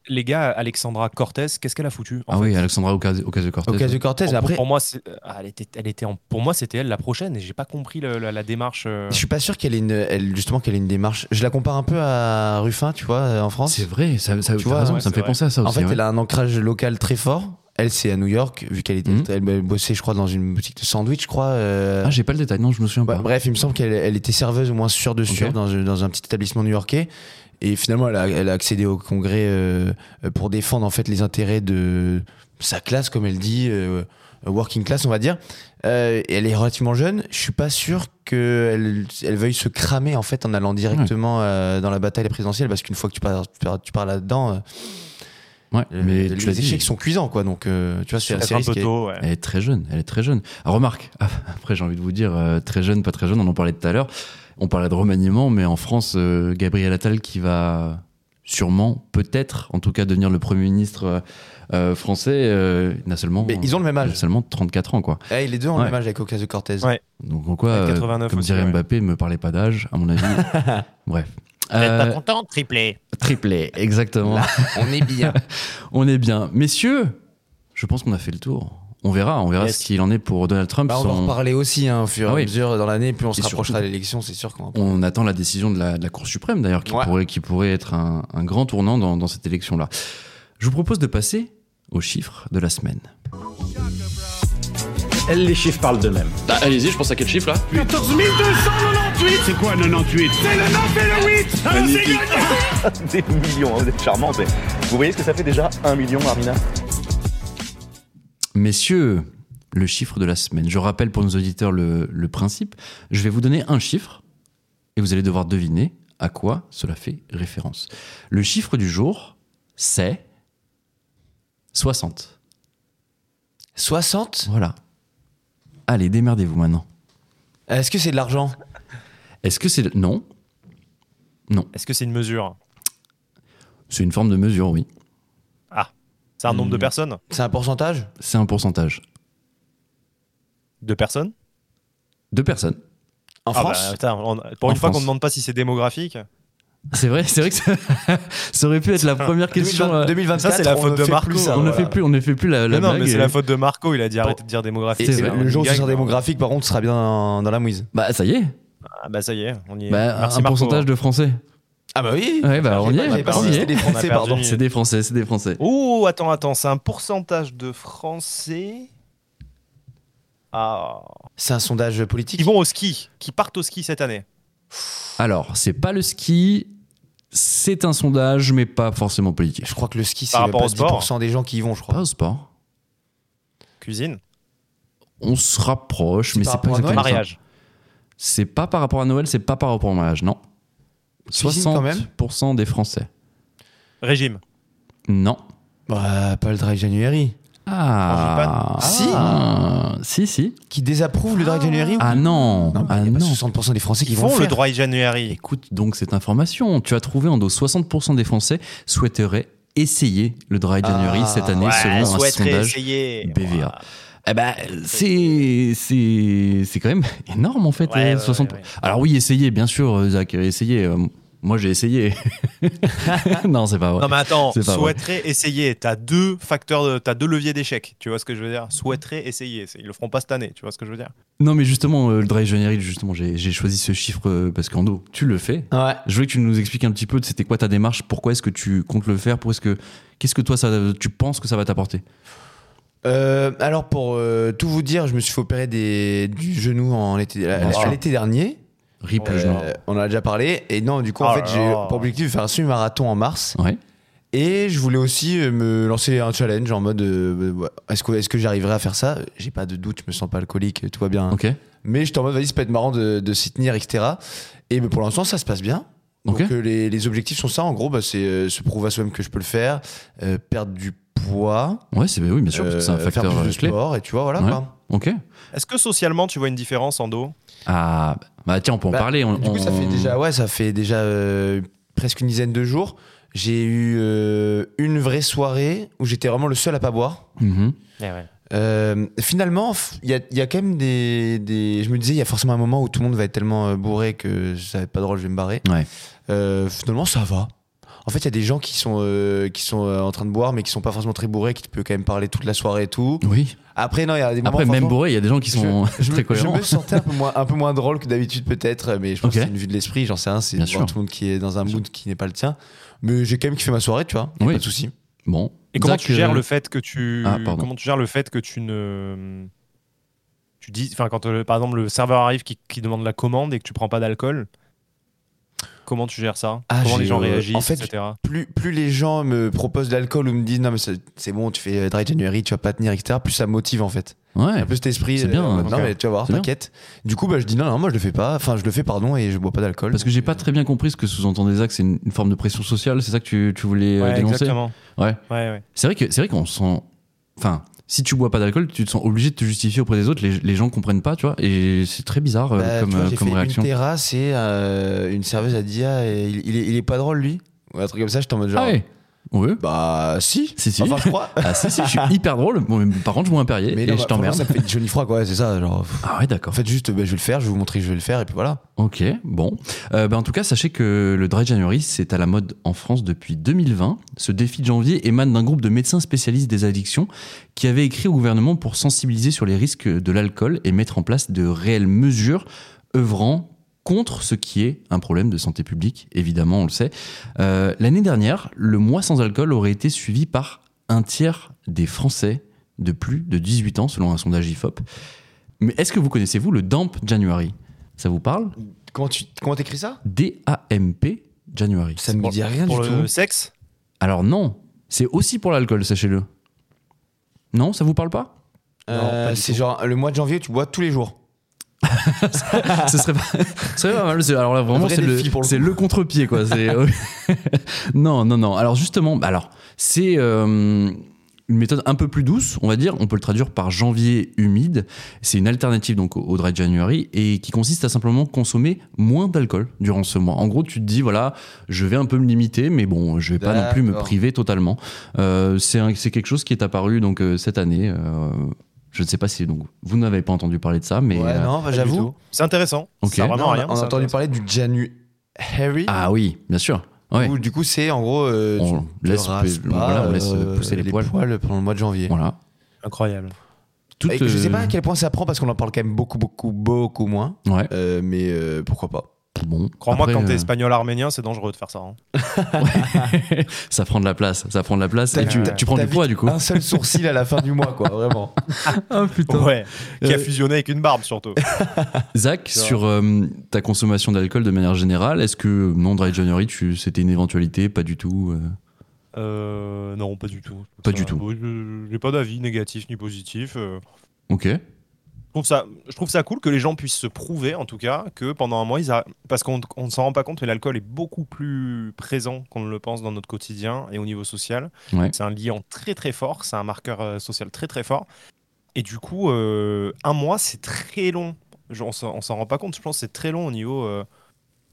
Les gars, Alexandra Cortez, qu'est-ce qu'elle a foutu en Ah fait oui, Alexandra Ocasio-Cortez. Ocasio-Cortez, Pour, après, pour moi, ah, elle était, elle était en- pour moi, c'était elle la prochaine, et j'ai pas compris le- la, la démarche. euh. je suis pas sûr qu'elle ait une, elle, justement, qu'elle ait une démarche. Je la compare un peu à Ruffin, tu vois, euh, en France. C'est vrai, ça, ça, Tu vois, raison, ouais, ça me fait vrai. penser à ça En aussi. fait, ouais. elle a un ancrage local très fort. Elle, c'est à New York, vu qu'elle était, Mhm. elle bossait, je crois, dans une boutique de sandwich, je crois. euh, Ah, j'ai pas le détail, non, je me souviens Ouais, pas. bref, il me semble qu'elle elle était serveuse au moins sûre de sûr dans, un- dans un petit établissement new-yorkais. Et finalement, elle a, elle a accédé au congrès euh, euh, pour défendre en fait les intérêts de sa classe, comme elle dit, euh, working class, on va dire. Euh, et elle est relativement jeune. Je suis pas sûr qu'elle elle veuille se cramer en fait en allant directement euh, dans la bataille présidentielle, parce qu'une fois que tu pars là-dedans. euh, Ouais, Euh, mais les tu échecs sont cuisants, quoi. Donc, euh, tu vois, c'est Peut-être assez un peu risqué. tôt, ouais. Elle est très jeune, elle est très jeune. Ah, remarque, [LAUGHS] après j'ai envie de vous dire, euh, très jeune, pas très jeune, on en parlait tout à l'heure. On parlait de remaniement, mais en France, euh, Gabriel Attal qui va sûrement, peut-être, en tout cas, devenir le Premier ministre euh, euh, français, euh, il n'a seulement, Mais ils ont le même a âge. seulement 34 ans, quoi. Eh, les deux ont Ouais. le même âge avec Ocasio-Cortez. Ouais. Donc en quoi, Ouais, euh, 89 comme aussi, dirait ouais. Mbappé, me parlez pas d'âge, à mon avis. [LAUGHS] Bref. Euh, content, triplé triplé, exactement. Là, on est bien. [LAUGHS] On est bien. Messieurs, je pense qu'on a fait le tour. On verra, on verra Yes. ce qu'il en est pour Donald Trump. Bah, on va en reparler aussi, hein, au fur et Ah à oui. mesure dans l'année. Plus on se Et rapprochera de l'élection, c'est sûr qu'on. On attend la décision de la, de la Cour suprême, d'ailleurs, qui, Ouais. pourrait, qui pourrait être un, un grand tournant dans, dans cette élection-là. Je vous propose de passer aux chiffres de la semaine. Les chiffres parlent d'eux-mêmes. Bah, allez-y, je pense à quel chiffre là? 14 298 C'est quoi 98 C'est le 9 et le 8 Alors c'est gagné [LAUGHS] Des millions, hein, vous êtes charmante. mais Vous voyez ce que ça fait déjà Un million, Armina? Messieurs, le chiffre de la semaine. Je rappelle pour nos auditeurs le, le principe. Je vais vous donner un chiffre et vous allez devoir deviner à quoi cela fait référence. Le chiffre du jour, c'est 60. 60 Voilà. Allez, démerdez-vous maintenant. Est-ce que c'est de l'argent? Est-ce que c'est... Non. Non. Est-ce que c'est une mesure? C'est une forme de mesure, oui. C'est un nombre de Hmm. personnes C'est un pourcentage C'est un pourcentage. De personnes De personnes. En Ah bah, France putain, on- pour En une fois qu'on France. ne demande pas si c'est démographique. C'est vrai, c'est vrai que ça, [LAUGHS] ça aurait pu être la première question. 2020 euh, 2024, Ça, c'est la on faute ne de fait Marco. plus ça, on ne voilà. fait plus, on ne fait plus la, la Mais non, blague mais c'est et- la faute de Marco, il a dit arrêtez de dire Et démographique. C'est le, vrai, le jour où ce sera démographique, par contre, sera bien dans, dans la mouise. Bah ça y est. Ah bah ça y est, on y est. Bah, Merci un Marco. pourcentage de Français. Ah bah oui Ouais, bah on y est. J'avais pas on dit y que est. c'était des Français, pardon. C'est des Français, c'est des Français. Oh, attends, attends, c'est un pourcentage de Français ah. C'est un sondage politique. qui vont au ski, qui partent au ski cette année. Alors, c'est pas le ski, c'est un sondage, mais pas forcément politique. Je crois que le ski, c'est Par même rapport pas au sport. 10% des gens qui y vont, je crois. Pas au sport. Cuisine, On se rapproche, C'est mais c'est pas exactement mariage. C'est pas par rapport à Noël, c'est pas par rapport au mariage, non. Cuisine quand même 60% des Français. Régime. Non. Bah, pas le Dry January. Ah, Si. Ah, si, si. Qui désapprouve le Dry January Ah non, Non, mais ah il y a pas non. 60% des Français qui Ils vont font le dry January. Écoute donc cette information. Tu as trouvé en dos 60% des Français souhaiteraient essayer le dry January Ah, cette année selon un sondage essayer. BVA. Eh ben, c'est c'est c'est quand même énorme en fait. Ouais, euh, ouais, 60. ouais, ouais. Alors oui, essayez bien sûr, euh, Zach, essayez. Euh, moi j'ai essayé. [LAUGHS] non, c'est pas vrai. Non mais attends, vrai. souhaiterais essayer. T'as deux facteurs, de- t'as deux leviers d'échec. Tu vois ce que je veux dire? Souhaiterais essayer. Ils le feront pas cette année. Tu vois ce que je veux dire? Non, mais justement, euh, le dry January, justement, j'ai j'ai choisi ce chiffre euh, parce qu'en dos, tu le fais. Ouais. Je voulais que tu nous expliques un petit peu, c'était quoi ta démarche, pourquoi est-ce que tu comptes le faire, pour est-ce que qu'est-ce que toi ça, tu penses que ça va t'apporter? Euh, alors pour euh, tout vous dire, je me suis fait opérer des, du genou en été, à- à l'été dernier. Rip le Euh, genou. on en a déjà parlé. Et non, du coup, Oh en là fait, j'ai pour objectif de faire un semi-marathon en mars. Ouais. Et je voulais aussi me lancer un challenge en mode euh, ouais, est-ce que, est que j'arriverai à faire ça? J'ai pas de doute, je me sens pas alcoolique, tout va bien. Ok. Mais j'étais en mode vas-y, ça peut être marrant de, de s'y tenir, etc. Et mais pour l'instant, ça se passe bien. Donc les, les objectifs sont ça. En gros, bah, c'est euh, se prouver à soi-même que je peux le faire, euh, perdre du poids, Ouais, c'est oui, bien sûr, parce que c'est un euh, facteur faire plus euh, de clé. sport, et tu vois, voilà. Ouais. Ok. Est-ce que socialement tu vois une différence en dos? Ah, bah tiens, on peut en Bah, parler. on- Du coup, ça fait déjà, ouais, ça fait déjà euh, presque une dizaine de jours. J'ai eu euh, une vraie soirée où j'étais vraiment le seul à pas boire. Mhm. Euh, finalement, il y a, il y a quand même des, des- Je me disais, il y a forcément un moment où tout le monde va être tellement euh, bourré que ça va être pas drôle, je vais me barrer. Ouais. Euh, finalement, ça va. En fait, il y a des gens qui sont, euh, qui sont euh, en train de boire, mais qui sont pas forcément très bourrés, qui te peuvent quand même parler toute la soirée et tout. Oui. Après, non, il y a des moments. Après, même bourré, il y a des gens qui sont [LAUGHS] je, très me, je cohérents. me sentais un peu moins, un peu moins drôle que d'habitude, peut-être, mais je pense que c'est une vue de l'esprit, j'en sais rien, c'est tout le monde qui est dans un mood qui n'est pas le tien. Mais j'ai quand même kiffé ma soirée, tu vois, Oui. pas de souci. Bon. Et comment Zach, tu gères euh, le fait que tu Ah, pardon. comment tu gères le fait que tu ne tu dis enfin quand euh, par exemple le serveur arrive qui, qui demande la commande et que tu prends pas d'alcool comment tu gères ça Ah, Comment les gens euh, réagissent, en fait, etc. Plus, plus les gens me proposent de l'alcool ou me disent non mais c'est bon, tu fais euh, dry January, tu vas pas tenir, etc. Plus ça motive en fait. Ouais. Un peu cet esprit. C'est bien, euh. Non mais tu vas voir, t'inquiète. Du coup, bah, je dis non, non, moi je le fais pas. Enfin, je le fais, pardon, et je bois pas d'alcool. Parce que j'ai pas très bien compris ce que sous-entendait Zach, c'est une, une forme de pression sociale, c'est ça que tu, tu voulais Ouais, dénoncer exactement. Ouais. Ouais, ouais. C'est vrai que c'est vrai qu'on se sent. Enfin, si tu bois pas d'alcool, tu te sens obligé de te justifier auprès des autres. Les, les gens comprennent pas, tu vois. Et c'est très bizarre euh, Bah, comme, tu vois, euh, comme fait réaction. une terrasse et euh, une serveuse a dit ah, il, il est, il est pas drôle lui. Ou un truc comme ça, j'étais en mode genre. Ah ouais. Ouais. Bah si. Si, si. Enfin, je crois. [LAUGHS] Ah si si, je suis hyper drôle. Bon, par contre, je bois un Perrier Mais et non, je bah, t'emmerde. Ça me fait joli froid, quoi. C'est ça. Genre. Ah ouais, d'accord. en fait, juste, bah, je vais le faire. Je vais vous montrer que je vais le faire et puis voilà. Ok, bon. Euh, ben, en tout cas, sachez que le Dry January, c'est à la mode en France depuis 2020. Ce défi de janvier émane d'un groupe de médecins spécialistes des addictions qui avait écrit au gouvernement pour sensibiliser sur les risques de l'alcool et mettre en place de réelles mesures œuvrant contre ce qui est un problème de santé publique, évidemment, on le sait. Euh, L'année dernière, le mois sans alcool aurait été suivi par un tiers des Français de plus de 18 ans, selon un sondage IFOP. Mais est-ce que vous connaissez, vous, le Damp January? Ça vous parle? Comment tu comment t'écris ça? D-A-M-P January. Ça me Pour- dit rien Pour du le tout. sexe? Alors non, c'est aussi pour l'alcool, sachez-le. Non, ça vous parle pas? Euh, c'est genre le mois de janvier, tu bois tous les jours. [LAUGHS] Ce serait pas, ce serait pas mal. c'est- Alors là, vraiment, c'est le, contre-pied, quoi. [LAUGHS] Non, non, non. Alors justement, bah alors c'est euh, une méthode un peu plus douce, on va dire. On peut le traduire par janvier humide. C'est une alternative donc au, dry January et qui consiste à simplement consommer moins d'alcool durant ce mois. En gros, tu te dis voilà, je vais un peu me limiter, mais bon, je vais pas non plus me priver totalement. Euh, c'est quelque chose qui est apparu donc euh, cette année. euh, je ne sais pas si donc vous n'avez pas entendu parler de ça, mais ouais, euh, non, bah, Pas j'avoue. C'est intéressant. Ok. Ça a vraiment Non, on a- rien. on a entendu parler du January. ah oui, bien sûr. Ouais. Où, du coup, c'est en gros, euh, On tu, laisse rases pe- pas, voilà, on laisse euh, pousser les poils. pendant le mois de janvier. Voilà. Incroyable. Et je sais pas euh, à quel point ça prend parce qu'on en parle quand même beaucoup, beaucoup, beaucoup moins. Ouais. Euh, mais euh, pourquoi pas Bon. Crois-moi, quand t'es euh, espagnol arménien, c'est dangereux de faire ça. hein. [LAUGHS] ça prend de la place. Ça prend de la place. Et tu, prends du poids du coup. Un seul sourcil à la fin du mois, quoi, vraiment. Ah [LAUGHS] putain. Ouais. Qui a Euh, fusionné avec une barbe surtout. [LAUGHS] Zach, sur euh, ta consommation d'alcool de manière générale, est-ce que non Dry January, c'était une éventualité Pas du tout. euh? Euh, non, pas du tout. Pas Ça, du tout. J'ai pas d'avis négatif ni positif. Ok. Je trouve, ça, je trouve ça cool que les gens puissent se prouver, en tout cas, que pendant un mois, ils a... parce qu'on on ne s'en rend pas compte, mais l'alcool est beaucoup plus présent qu'on ne le pense dans notre quotidien et au niveau social. Ouais. C'est un liant très très fort, c'est un marqueur euh, social très très fort. Et du coup, euh, un mois, c'est très long. Je- on s'en rend pas compte, je pense que c'est très long au niveau. euh,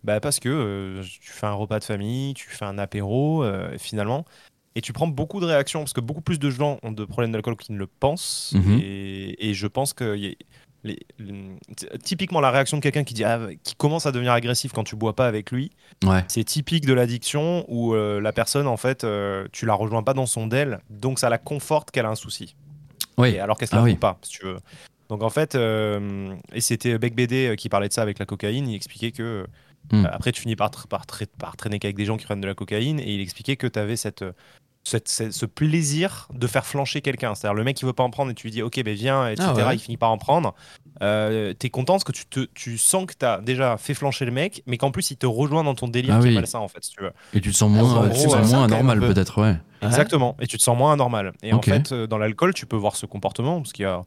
bah, parce que euh, tu fais un repas de famille, tu fais un apéro, finalement. Et tu prends beaucoup de réactions, parce que beaucoup plus de gens ont de problèmes d'alcool qu'ils ne le pensent. Mhm. et, et je pense que y a- les- les- t- typiquement la réaction de quelqu'un qui, dit, ah, qui commence à devenir agressif quand tu bois pas avec lui, Ouais. c'est typique de l'addiction où euh, la personne, en fait, euh, tu la rejoins pas dans son DEL, donc ça la conforte qu'elle a un souci. Oui. Et alors qu'elle se Ah oui. pas, si tu veux. Donc en fait, euh, et c'était Beck BD qui parlait de ça avec la cocaïne, il expliquait que Hmm. euh, après tu finis par, tr- par, tra- par traîner qu'avec des gens qui prennent de la cocaïne, et il expliquait que tu avais cette, cette- cette- ce plaisir de faire flancher quelqu'un. C'est-à-dire le mec qui veut pas en prendre et tu lui dis ok ben viens, etc. Ah ouais. Il finit par en prendre. Euh, T'es content parce que tu, te, tu sens que tu as déjà fait flancher le mec, mais qu'en plus il te rejoint dans ton délire Ah qui oui. est malsain en fait, si tu veux. Et tu te sens moins, tu te sens moins anormal peut-être, ouais. Exactement. Et tu te sens moins anormal. Et en fait, euh, dans l'alcool, tu peux voir ce comportement parce qu'il y a.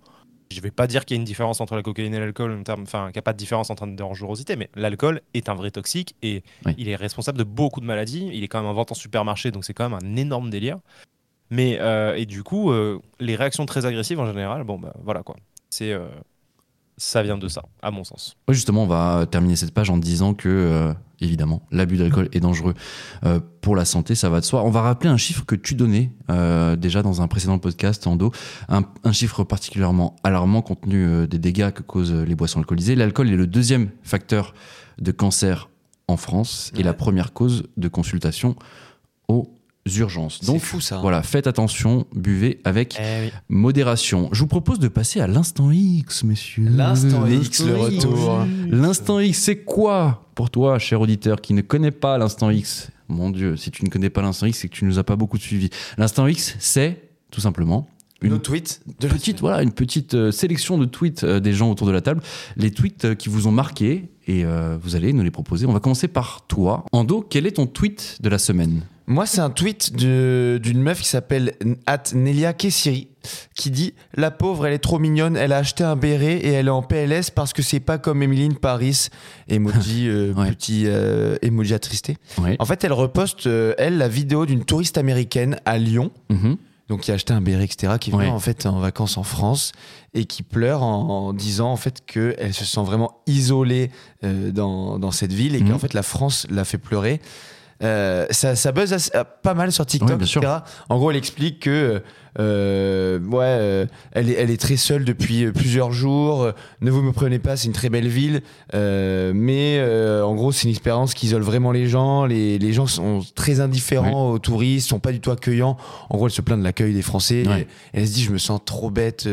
Je vais pas dire qu'il y a une différence entre la cocaïne et l'alcool, en termes- enfin, qu'il n'y a pas de différence en termes de dangerosité, mais l'alcool est un vrai toxique et Oui. il est responsable de beaucoup de maladies. Il est quand même en vente en supermarché, donc c'est quand même un énorme délire. Mais, euh, et du coup, euh, les réactions très agressives en général, bon, bah voilà quoi. C'est. euh, ça vient de ça, à mon sens. Justement, on va terminer cette page en disant que, euh, évidemment, l'abus d'alcool est dangereux euh, pour la santé, ça va de soi. On va rappeler un chiffre que tu donnais euh, déjà dans un précédent podcast, en dos, un, un chiffre particulièrement alarmant compte tenu des dégâts que causent les boissons alcoolisées. L'alcool est le deuxième facteur de cancer en France et la première cause de consultation aux urgences. Donc, fou ça. voilà, faites attention, buvez avec modération. Je vous propose de passer à l'instant X, messieurs. L'instant X, le retour. L'instant X, c'est quoi pour toi, cher auditeur, qui ne connaît pas l'instant X? Mon Dieu, si tu ne connais pas l'instant X, c'est que tu nous as pas beaucoup suivi. L'instant X, c'est tout simplement une de la petite, voilà, une petite euh, sélection de tweets euh, des gens autour de la table, les tweets euh, qui vous ont marqué et vous allez nous les proposer. On va commencer par toi. Ando, quel est ton tweet de la semaine? Moi, c'est un tweet d'une meuf qui s'appelle At Nelia Kessiri qui dit La pauvre, elle est trop mignonne, elle a acheté un béret et elle est en PLS parce que c'est pas comme Emeline Paris. Emoji, [LAUGHS] euh, Ouais. petit euh, emoji attristé. Ouais. En fait, elle reposte, euh, elle, la vidéo d'une touriste américaine à Lyon. Mhm. Donc, qui a acheté un béret, etc., qui Ouais. en fait en vacances en France et qui pleure en, en disant en fait qu'elle se sent vraiment isolée euh, dans, dans cette ville et Mhm. qu'en fait la France l'a fait pleurer. Euh, ça, ça buzz assez- euh, pas mal sur TikTok, sûr. etc. En gros, elle explique que euh, ouais, euh, elle, est, elle est très seule depuis euh, plusieurs jours. Ne vous me prenez pas, c'est une très belle ville, Euh, mais euh, en gros, c'est une expérience qui isole vraiment les gens. Les, les gens sont très indifférents aux touristes, sont pas du tout accueillants. En gros, elle se plaint de l'accueil des Français. Et elle se dit, je me sens trop bête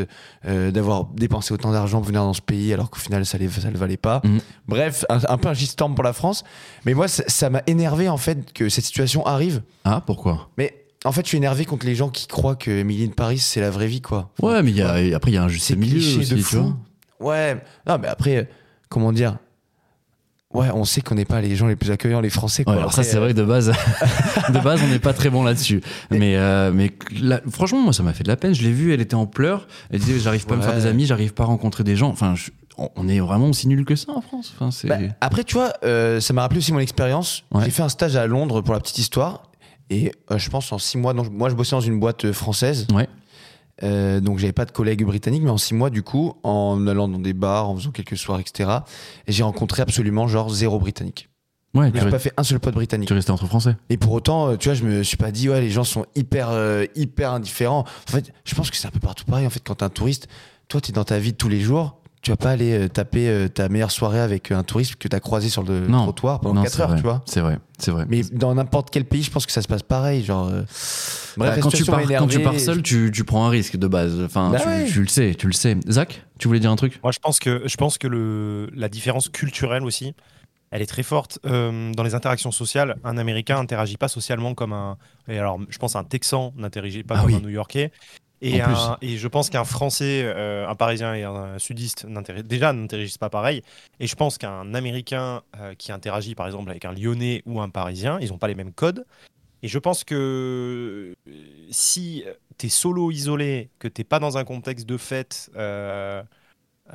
d'avoir dépensé autant d'argent pour venir dans ce pays, alors qu'au final, ça ne ça le valait pas. Mhm. Bref, un, un peu un shitstorm pour la France. Mais moi, ça ça m'a énervé en fait que cette situation arrive. Ah, pourquoi? Mais en fait, je suis énervé contre les gens qui croient que Emily in Paris, c'est la vraie vie, quoi. Ouais, mais il y a, après, il y a un juste C'est milieu aussi, de tu vois. Ouais, non, mais après, comment dire? Ouais, on sait qu'on n'est pas les gens les plus accueillants, les Français. Quoi. Ouais, alors ça, c'est euh, vrai, de base, [LAUGHS] de base, on n'est pas très bon là-dessus. Mais, euh, mais là, franchement, moi, ça m'a fait de la peine. Je l'ai vue, elle était en pleurs. Elle disait, j'arrive pas à me faire des amis, j'arrive pas à rencontrer des gens. Enfin, je- on- est vraiment aussi nul que ça en France. Enfin. Bah, après, tu vois, euh, ça m'a rappelé aussi mon expérience. Ouais. J'ai fait un stage à Londres pour la petite histoire. Et euh, je pense en six mois, donc, moi je bossais dans une boîte euh, française. Ouais. Euh, donc j'avais pas de collègues britanniques, mais en six mois, du coup, en allant dans des bars, en faisant quelques soirs, etc. Et j'ai rencontré absolument genre zéro britannique. ouais, J'ai pas fait un seul pote britannique. tu restais entre Français. Et pour autant, euh, tu vois, je me suis pas dit, ouais, les gens sont hyper, euh, hyper indifférents. En fait, je pense que c'est un peu partout pareil. En fait, quand t'es un touriste, toi, t'es dans ta vie de tous les jours. Tu vas pas aller euh, taper euh, ta meilleure soirée avec un touriste que t'as croisé sur le Non. trottoir pendant non, 4 c'est heures, vrai. tu vois. C'est vrai, c'est vrai. Mais dans n'importe quel pays, je pense que ça se passe pareil. Genre, euh, Bah, bref, la quand, tu pars, quand tu pars seul, tu, tu prends un risque de base. Enfin, Bah tu, ouais. tu le sais, tu le sais. Zach, tu voulais dire un truc? Moi, je pense que, je pense que le, la différence culturelle aussi, elle est très forte. Euh, dans les interactions sociales, un Américain n'interagit pas socialement comme un. Et alors, je pense un Texan n'interagit pas Ah comme oui. un New-Yorkais. Et, un- je pense qu'un Français, euh, un Parisien et un Sudiste n'interagissent- déjà n'interagissent pas pareil. Et je pense qu'un Américain euh, qui interagit par exemple avec un Lyonnais ou un Parisien, ils n'ont pas les mêmes codes. Et je pense que euh, si tu es solo isolé, que tu pas dans un contexte de fête euh,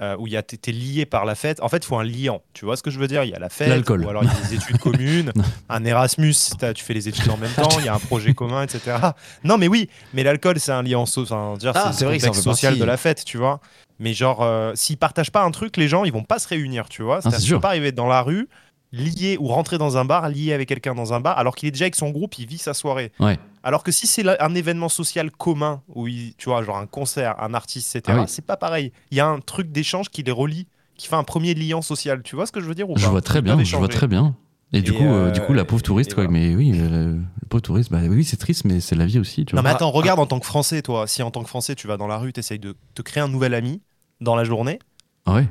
euh, où il y a- t'es t'es lié par la fête, en fait, il faut un liant. Tu vois ce que je veux dire? Il y a la fête, L'alcool. ou alors il y a des études communes, [LAUGHS] un Erasmus, tu fais les études en même temps, il y a un projet commun, etc. Non, mais oui, mais l'alcool, c'est un liant so- enfin, dire, Ah, c'est vrai contexte social partie. de la fête, tu vois. Mais genre, euh, s'ils partagent pas un truc, les gens, ils vont pas se réunir, tu vois. Ah, c'est tu sûr. pas arriver dans la rue, lié ou rentrer dans un bar, lié avec quelqu'un dans un bar, alors qu'il est déjà avec son groupe, il vit sa soirée. Ouais. Alors que si c'est un événement social commun, où il, tu vois, genre un concert, un artiste, etc., Ah oui. c'est pas pareil. Il y a un truc d'échange qui les relie, qui fait un premier lien social. Tu vois ce que je veux dire ou Je pas vois très bien, je vois très bien. Et du coup, euh, euh, du coup, la pauvre touriste, quoi. voilà. Mais oui, euh, le pauvre touriste, bah oui, c'est triste, mais c'est la vie aussi, tu Non mais attends, regarde en tant que Français, toi. Si en tant que Français, tu vas dans la rue, tu essayes de te créer un nouvel ami dans la journée. Ah ouais.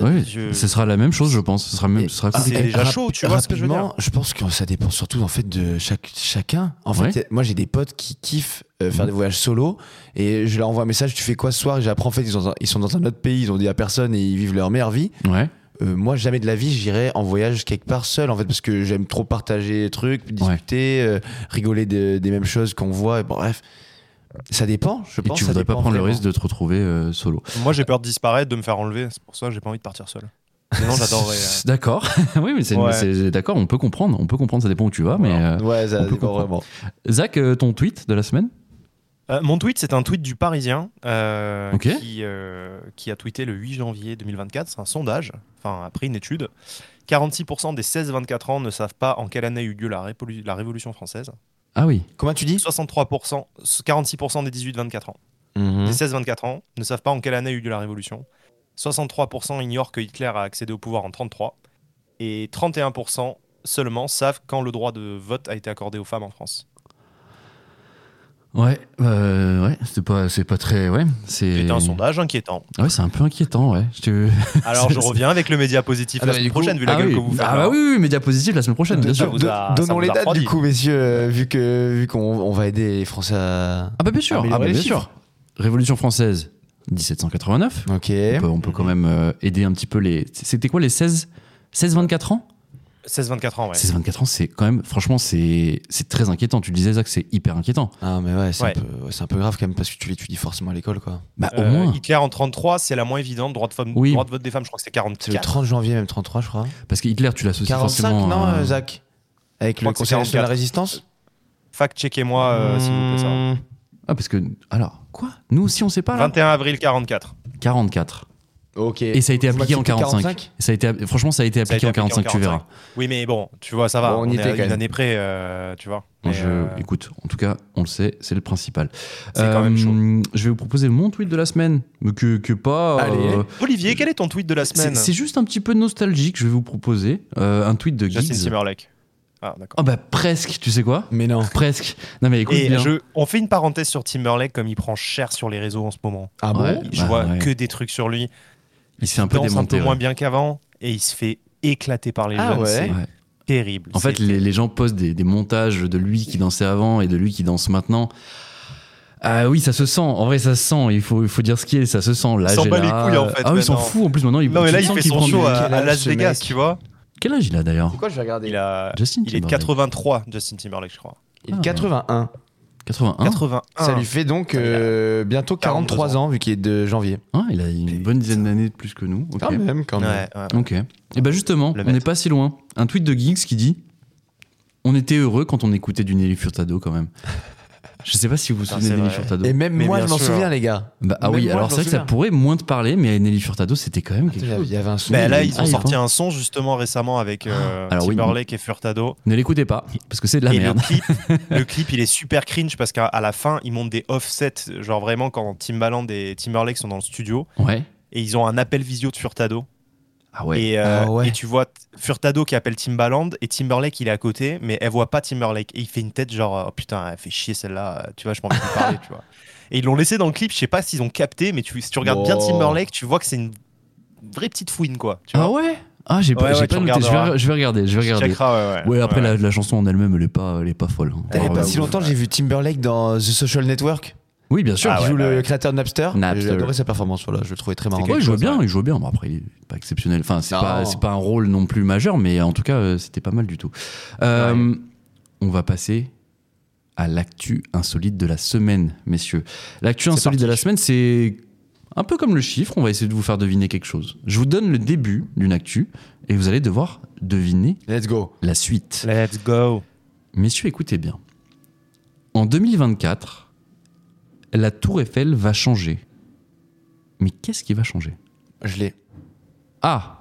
Je- ce sera la même chose, je pense. Ce sera même, ce sera Ah, compliqué. déjà chaud, tu vois ce que je veux dire rapidement, Je pense que ça dépend surtout en fait de chaque, chacun. En fait, Ouais. moi j'ai des potes qui kiffent euh, faire des voyages solo et je leur envoie un message. Tu fais quoi ce soir? Et j'apprends en fait ils sont, dans un, ils sont dans un autre pays, ils ont dit à personne et ils vivent leur meilleure vie. Ouais. Euh, moi jamais de la vie j'irai en voyage quelque part seul en fait parce que j'aime trop partager des trucs, discuter, euh, rigoler de- des mêmes choses qu'on voit. Et bon, bref, ça dépend. Je Et pense. tu ça voudrais pas prendre le risque de te retrouver euh, solo. Moi, j'ai peur de disparaître, de me faire enlever. C'est pour ça que j'ai pas envie de partir seul. Sinon, [LAUGHS] j'adorerais. euh, D'accord. [LAUGHS] oui, mais c'est Ouais. d'accord. On peut comprendre. On peut comprendre. Ça dépend où tu vas. Mais euh, Ouais, ça on peut dépend comprendre. vraiment. Zach, euh, ton tweet de la semaine? Euh, mon tweet, c'est un tweet du Parisien euh, qui, euh, qui a tweeté le 8 janvier 2024. C'est un sondage, enfin après une étude. 46% des 16-24 ans ne savent pas en quelle année a eu lieu la Révolution française. Ah oui. Comment tu dis 63%, 46% des 18-24 ans. Des 16-24 ans ne savent pas en quelle année a eu lieu la Révolution. 63% ignorent que Hitler a accédé au pouvoir en 33. Et 31% seulement savent quand le droit de vote a été accordé aux femmes en France. Ouais. euh, ouais. C'est pas. C'est pas très. Ouais. C'est. C'était un sondage inquiétant. Ouais, c'est un peu inquiétant. Ouais. Je te- [LAUGHS] Alors je [LAUGHS] reviens avec le média positif Ah la bah, semaine coup- prochaine, vu la ah gueule oui. que vous faites. Ah bah oui, oui, média positif la semaine prochaine, bien sûr. a- Donnons les dates refroidi. du coup, messieurs, euh, vu que vu qu'on on va aider les Français à. Ah bah bien sûr. Ah bah bien sûr. Révolution française, 1789. Ok. On peut, on peut quand même euh, aider un petit peu les. C'était quoi les 16 16-24 ans? 16-24 ans, ouais. 16-24 ans, c'est quand même, franchement, c'est c'est très inquiétant. Tu le disais, Zach, c'est hyper inquiétant. Ah, mais ouais, c'est Ouais. un, peu- ouais, c'est un peu grave quand même parce que tu l'étudies forcément à l'école, quoi. Bah, au Euh, moins. Hitler en 33, c'est la moins évidente. Droit de, femme, Oui. droit de vote des femmes, je crois que c'est C'est le 44. 30 janvier, même 33, je crois. Parce que Hitler, tu l'associes 45, forcément. non, à- euh, Zach Avec le Conseil de la 44. résistance? Fact-checkez-moi, euh, s'il vous plaît, ça. Ah, parce que. Alors, quoi? Nous aussi, on sait pas là? 21 avril 44. 44. Ok. Et ça a été Vous appliqué en m'acceptez 45. Ça a été, franchement, ça a été a appliqué en appliqué 45, tu verras. Oui, mais bon, tu vois, ça va. Bon, on on y est était à quand une même. année près, euh, tu vois. Je, euh, Écoute, en tout cas, on le sait, c'est le principal. C'est quand même chaud. Je vais vous proposer mon tweet de la semaine, mais que, que pas. Allez. euh, Olivier, quel est ton tweet de la semaine? c'est juste un petit peu nostalgique. Je vais vous proposer euh, un tweet de Justin Giggs. Timberlake. Ah, d'accord. Oh bah presque, tu sais quoi? Mais non. Presque. Non mais écoute Et bien. je, on fait une parenthèse sur Timberlake comme il prend cher sur les réseaux en ce moment. Ah bon? Ouais. Je Bah, vois ouais. que des trucs sur lui. Il s'est un peu danse un peu moins bien qu'avant et il se fait éclater par les Ah jeunes. ouais. C'est Ouais. terrible. En fait, les, les gens postent des, des montages de lui qui dansait avant et de lui qui danse maintenant. Ah oui, ça se sent. En vrai, ça se sent. Il faut, il faut dire ce qui est. Ça se sent. Là, s'en j'ai bat les couilles, en fait, Ah oui, il s'en fout. En plus, maintenant, il non mais là il fait qu'il son show à, à Las Vegas, mec tu vois. Quel âge il a d'ailleurs? Pourquoi je vais regarder Il, a, Justin il est de Timberlake. 83, Justin Timberlake, je crois. Il est Ah. 81. 81. 81. Ça lui fait donc euh, bientôt 42 43 ans. ans, vu qu'il est de janvier. Ah, il a une bonne dizaine d'années de plus que nous. Ok. Quand même, quand même. Ouais, ouais. Ok. Et bah justement, Le on n'est maître. pas si loin. Un tweet de Geeks qui dit On était heureux quand on écoutait du Nelly Furtado quand même. Je sais pas si vous vous souvenez de Nelly. Furtado. Et même Mais moi, je m'en souviens, les gars. Bah, ah Même oui, moi, alors c'est vrai que ça pourrait moins te parler, mais Nelly Furtado, c'était quand même quelque Attends, chose. Il y avait un son. Mais là, ils ont Ah, il sorti un son justement récemment avec euh, Alors oui. Timberlake et Furtado. Ne l'écoutez pas, parce que c'est de la et merde. le clip, [LAUGHS] le clip, il est super cringe parce qu'à la fin, ils montent des offsets, genre vraiment quand Timbaland et Timberlake sont dans le studio Ouais. et ils ont un appel visio de Furtado. Ah ouais. Et, euh, Ah ouais. et tu vois Furtado qui appelle Timbaland et Timberlake il est à côté, mais elle voit pas Timberlake. Et il fait une tête genre oh, putain, elle fait chier celle-là, tu vois, je m'en lui parler, [LAUGHS] tu vois. Et ils l'ont laissé dans le clip, je sais pas s'ils ont capté, mais tu, si tu regardes bien. Timberlake, tu vois que c'est une vraie petite fouine quoi. Tu Ah ouais? Ah, j'ai pas, Ouais, pas noté. Je vais, je vais regarder. Je vais regarder. checkeras, ouais, ouais. Ouais, après, Ouais. La, la chanson en elle-même, elle est pas, elle est pas folle. hein. Alors, pas si longtemps, j'ai vu Timberlake dans The Social Network? Oui, bien sûr. Ah qui ouais, joue bah le créateur de Napster. Napster. J'ai adoré sa performance, voilà, je le trouvais très marrant. Ouais, il jouait chose, bien, il jouait bien. Bon, après, il est pas exceptionnel. Enfin, c'est pas, pas un rôle non plus majeur, mais en tout cas, euh, c'était pas mal du tout. Euh, On va passer à l'actu insolite de la semaine, messieurs. L'actu insolite de la semaine, c'est un peu comme le chiffre. On va essayer de vous faire deviner quelque chose. Je vous donne le début d'une actu et vous allez devoir deviner Let's go. la suite. Let's go. Messieurs, écoutez bien. En 2024, la tour Eiffel va changer. Mais qu'est-ce qui va changer? Je l'ai. Ah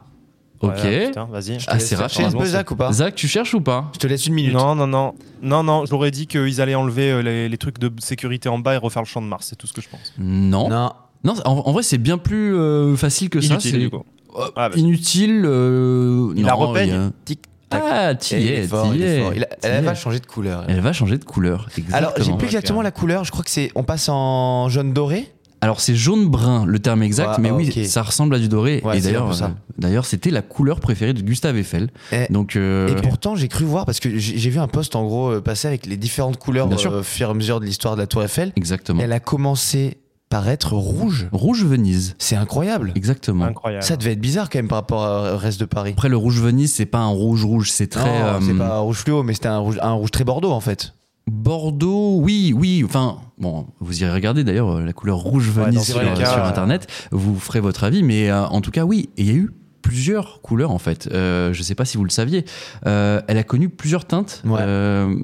Ok. Voilà, putain, vas-y. Ah, c'est un peu Zach ou pas? Zach, tu cherches ou pas? Je te laisse une minute. Non, non, non. Non, non, j'aurais dit qu'ils allaient enlever euh, les, les trucs de sécurité en bas et refaire le champ de Mars, c'est tout ce que je pense. Non. Non, Non. en, en vrai, c'est bien plus euh, facile que Inutile, ça. C'est du coup. euh, Ah, bah. inutile. euh, Il non, la repeigne. Tic. Ah, t'y es, t'y Elle va changer de couleur. Elle va changer de couleur. Alors, j'ai Exactement. plus exactement la couleur. Je crois que c'est. On passe en jaune doré. Alors c'est jaune-brun le terme exact, mais oui, ça ressemble à du doré. Ouais, et d'ailleurs, euh, d'ailleurs, c'était la couleur préférée de Gustave Eiffel. Et- Donc, euh, Et pourtant, j'ai cru voir parce que j'ai vu un post en gros euh, passer avec les différentes couleurs au fur et à mesure de l'histoire de la Tour Eiffel. exactement. Elle a commencé par être rouge. Rouge Venise, C'est incroyable. exactement. Incroyable. Ça devait être bizarre quand même par rapport au reste de Paris. Après, le rouge Venise, c'est pas un rouge rouge, c'est très Non, euh, c'est pas un rouge fluo, mais c'était un rouge, un rouge très bordeaux en fait. Bordeaux. Oui, oui. Enfin, bon, vous irez regarder d'ailleurs euh, la couleur rouge Venise sur, euh, cas, sur internet. Vous ferez votre avis, mais euh, en tout cas, oui. Et il y a eu plusieurs couleurs en fait. Euh, je sais pas si vous le saviez. Euh, elle a connu plusieurs teintes Ouais. euh,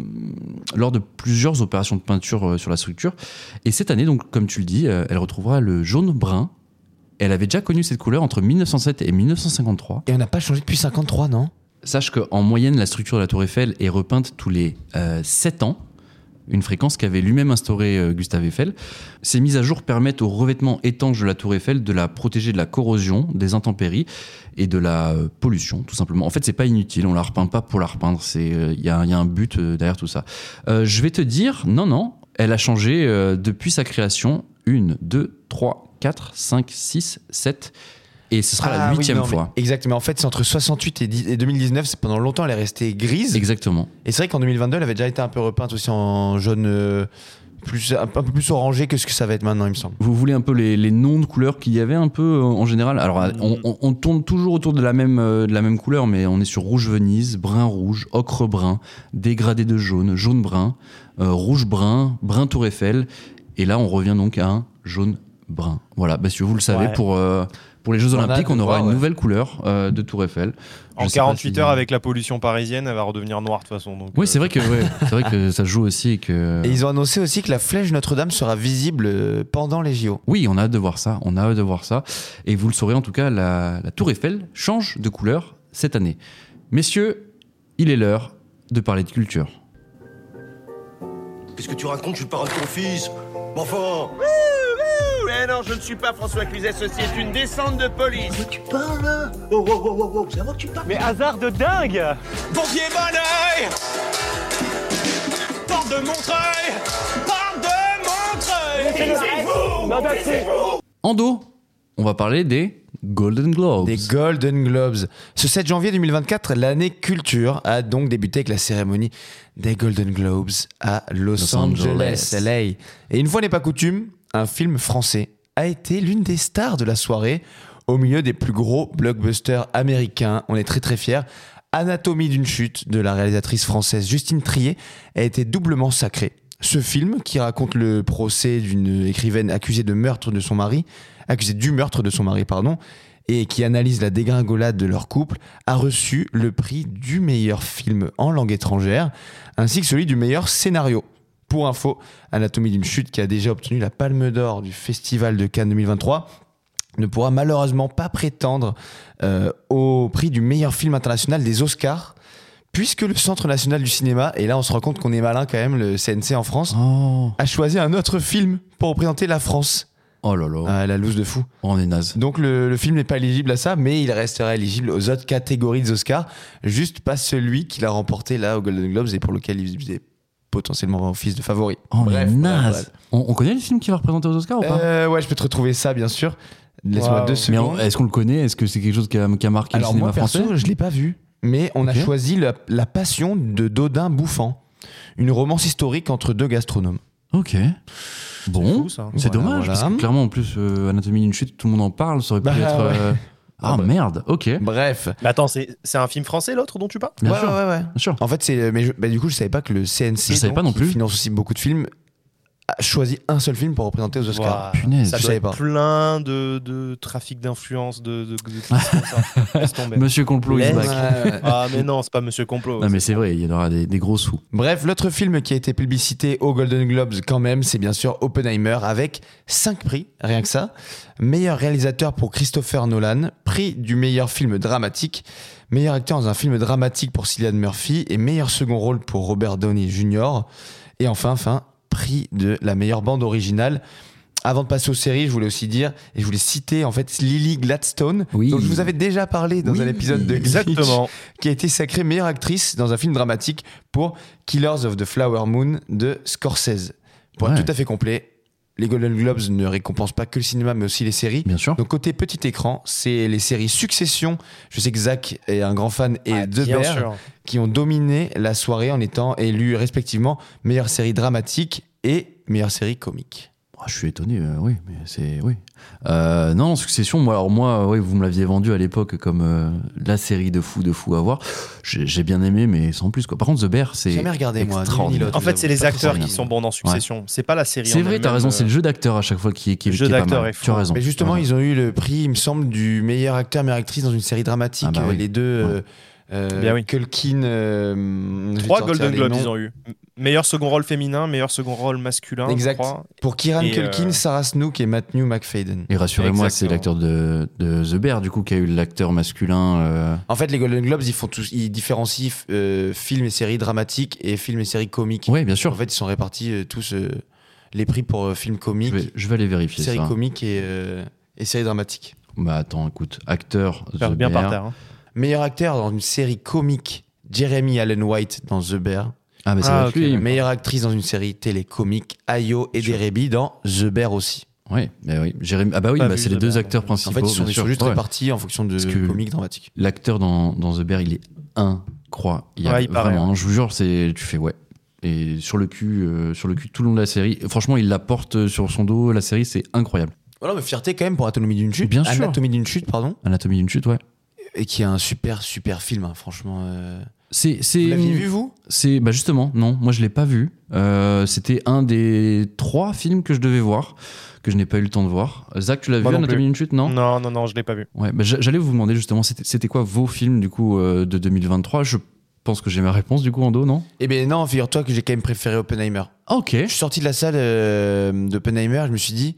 lors de plusieurs opérations de peinture sur la structure. Et cette année, donc, comme tu le dis, elle retrouvera le jaune brun. Elle avait déjà connu cette couleur entre 1907 et 1953. Et on n'a pas changé depuis 53, non? Sache qu'en moyenne, la structure de la Tour Eiffel est repeinte tous les 7 ans, une fréquence qu'avait lui-même instaurée euh, Gustave Eiffel. Ces mises à jour permettent au revêtement étanche de la Tour Eiffel de la protéger de la corrosion, des intempéries et de la euh, pollution, tout simplement. En fait, c'est pas inutile, on la repeint pas pour la repeindre, il y, a un- y a un but euh, derrière tout ça. Euh, je vais te dire, non, non, elle a changé euh, depuis sa création, une, deux, trois, quatre, cinq, six, sept, et ce sera la Ah oui, huitième mais fois. Exactement. En fait, c'est entre 68 et, 10 et 2019. C'est pendant longtemps, elle est restée grise. Exactement. Et c'est vrai qu'en 2022, elle avait déjà été un peu repeinte aussi en jaune. euh, plus, un, peu plus orangé que ce que ça va être maintenant, il me semble. Vous voulez un peu les, les noms de couleurs qu'il y avait un peu euh, en général? Alors, on, on- on tourne toujours autour de la, même, euh, de la même couleur, mais on est sur rouge Venise, brun rouge, ocre brun, dégradé de jaune, jaune brun, euh, rouge brun, brun Tour Eiffel. Et là, on revient donc à un jaune brun. Voilà, bah, si vous le savez, Ouais. pour, euh, pour les Jeux Olympiques, on aura voir, une ouais. nouvelle couleur euh, de Tour Eiffel. Je En sais pas 48 si- heures avec la pollution parisienne, elle va redevenir noire de toute façon. Donc, Oui, euh, c'est vrai que ouais, c'est vrai que ça joue aussi et que. Et ils ont annoncé aussi que la flèche Notre-Dame sera visible euh, pendant les JO. Oui, on a hâte de voir ça. On a hâte de voir ça. Et vous le saurez en tout cas, la, la Tour Eiffel change de couleur cette année. Messieurs, il est l'heure de parler de culture. Qu'est-ce que tu racontes? Je suis le parrain de ton fils. Enfin Mais non, je ne suis pas François Cluzet, ceci est une descente de police. Mais tu parles là Oh, oh, oh, oh, oh, c'est à moi que tu parles Mais hasard de dingue Pompier bon oeil Porte de Montreuil Porte de Montreuil En dos, on va parler des Golden Globes. Des Golden Globes. Ce 7 janvier 2024, l'année culture a donc débuté avec la cérémonie des Golden Globes à Los, Los Angeles, Angeles. LA. Et une fois n'est pas coutume, un film français a été l'une des stars de la soirée au milieu des plus gros blockbusters américains. On est très très fiers. Anatomie d'une chute de la réalisatrice française Justine Trier a été doublement sacré. Ce film, qui raconte le procès d'une écrivaine accusée de meurtre de son mari, accusée du meurtre de son mari, pardon, et qui analyse la dégringolade de leur couple, a reçu le prix du meilleur film en langue étrangère, ainsi que celui du meilleur scénario. Pour info, Anatomie d'une chute, qui a déjà obtenu la Palme d'Or du Festival de Cannes 2023, ne pourra malheureusement pas prétendre euh, au prix du meilleur film international des Oscars, puisque le Centre national du cinéma, et là on se rend compte qu'on est malin quand même, le CNC en France, Oh, a choisi un autre film pour représenter la France. oh là là, Ah, la loose de fou. on est naze. Donc le, le film n'est pas éligible à ça, mais il restera éligible aux autres catégories des Oscars, juste pas celui qu'il a remporté là au Golden Globes et pour lequel il faisait potentiellement office de favori. On Bref, naze. bref. On, on connaît le film qui va représenter aux Oscars ou pas Euh, ouais, je peux te retrouver ça bien sûr. Laisse-moi Waouh. deux Mais on- secondes. est-ce qu'on le connaît? Est-ce que c'est quelque chose qui a, qui a marqué Alors le cinéma moi perso, français? je l'ai pas vu, mais on a choisi la, la passion de Dodin Bouffant, une romance historique entre deux gastronomes. Ok. Bon, c'est Voilà, dommage voilà. parce que clairement en plus euh, Anatomie d'une chute, tout le monde en parle, ça aurait pu Bah, être. ouais. euh, Ah bah. merde, ok. Bref. Mais attends, c'est c'est un film français l'autre dont tu parles? Bien ouais, sûr. ouais, ouais. Bien sûr. En fait, c'est. Mais je- bah, du coup, je savais pas que le CNC, Je savais donc, pas non qui plus. finance aussi beaucoup de films, choisi un seul film pour représenter aux Oscars. Ouah, Punaise, ça je savais pas. plein de, de trafic d'influence, de, de, de- de- comme ça. [LAUGHS] Laisse tomber. Monsieur Complot is Laisse- back. Ouais, ouais. Ah mais non, c'est pas Monsieur Complot. Non mais c'est vrai, il y en aura des, des gros sous. Bref, l'autre film qui a été publicité aux Golden Globes quand même, c'est bien sûr Oppenheimer avec 5 prix, rien que ça. Meilleur réalisateur pour Christopher Nolan, prix du meilleur film dramatique, meilleur acteur dans un film dramatique pour Cillian Murphy et meilleur second rôle pour Robert Downey Jr. Et enfin, enfin, prix de la meilleure bande originale. Avant de passer aux séries, je voulais aussi dire, et je voulais citer en fait Lily Gladstone, Oui. dont je vous avais déjà parlé dans Oui, un épisode de Glitch Exactement. qui a été sacrée meilleure actrice dans un film dramatique pour Killers of the Flower Moon de Scorsese. Pour Ouais. être tout à fait complet, les Golden Globes ne récompensent pas que le cinéma, mais aussi les séries. Bien sûr. Donc côté petit écran, c'est les séries Succession. Je sais que Zach est un grand fan et Ah, Bear sûr. qui ont dominé la soirée en étant élus respectivement meilleure série dramatique et meilleure série comique. Oh, je suis étonné, euh, oui, mais c'est oui. Euh, non, Succession, moi, alors moi, oui, vous me l'aviez vendu à l'époque comme euh, la série de fou, de fou à voir. J'ai bien aimé, mais sans plus quoi. Par contre, The Bear, c'est J'ai jamais regardé, moi. En fait, c'est les acteurs qui sont bons dans Succession. C'est pas la série. C'est vrai, t'as raison, euh, c'est le jeu d'acteur à chaque fois qui est qui est, Le jeu qui est pas d'acteur mal. est Tu as raison. Mais justement, Ouais. ils ont eu le prix, il me semble, du meilleur acteur, meilleure actrice dans une série dramatique. Ah bah oui. Les deux, Bien oui. Culkin. euh, je Trois Golden Globes, ils ont eu. Meilleur second rôle féminin, meilleur second rôle masculin. je Exact. crois. Pour Kieran Et, Culkin, euh, Sarah Snook et Matthew McFadden. Et rassurez-moi, c'est l'acteur de, de The Bear, du coup, qui a eu l'acteur masculin. euh, En fait, les Golden Globes, ils font tous, ils différencient euh, films et séries dramatiques et films et séries comiques. Oui, bien En sûr. fait, ils sont répartis euh, tous euh, les prix pour euh, films Je comiques, vais, je vais aller vérifier séries ça. comiques et, euh, et séries dramatiques. Bah attends, écoute, acteur The bien Bear. par terre. hein. Meilleur acteur dans une série comique, Jeremy Allen White dans The Bear. Ah, mais ça Ah, va être ok, lui. Meilleure actrice dans une série télé comique, Ayo Ederebi dans The Bear aussi. Oui, mais oui. Jérémy... Ah bah oui, bah, c'est les The deux Bear, acteurs principaux. En fait, ils sont, ils sont juste Ouais. répartis en fonction de Parce que- comiques dramatiques. L'acteur dans, dans The Bear, il est incroyable. Ouais, il paraît, Vraiment, ouais. hein, je vous jure, c'est, tu fais ouais. Et sur le cul, euh, sur le cul tout le long de la série. Franchement, il la porte sur son dos. La série, c'est incroyable. Voilà, mais fierté quand même pour Anatomie d'une chute. Bien sûr. Anatomie d'une chute, pardon. Anatomie d'une chute, ouais. Et qui est un super, super film, hein, franchement. euh. C'est, c'est, Vous l'aviez vu, vous? C'est bah justement non, moi je l'ai pas vu. Euh, c'était un des trois films que je devais voir que je n'ai pas eu le temps de voir. Zach, tu l'as vu Anatomie plus. d'une chute non? Non, non, non, je l'ai pas vu. Ouais, bah, j'a- j'allais vous demander justement c'était, c'était quoi vos films du coup euh, de 2023 Je pense que j'ai ma réponse du coup en dos, non? Eh bien non, figure-toi que j'ai quand même préféré Oppenheimer. Ah, Ok. Je suis sorti de la salle euh, d'Oppenheimer, je me suis dit,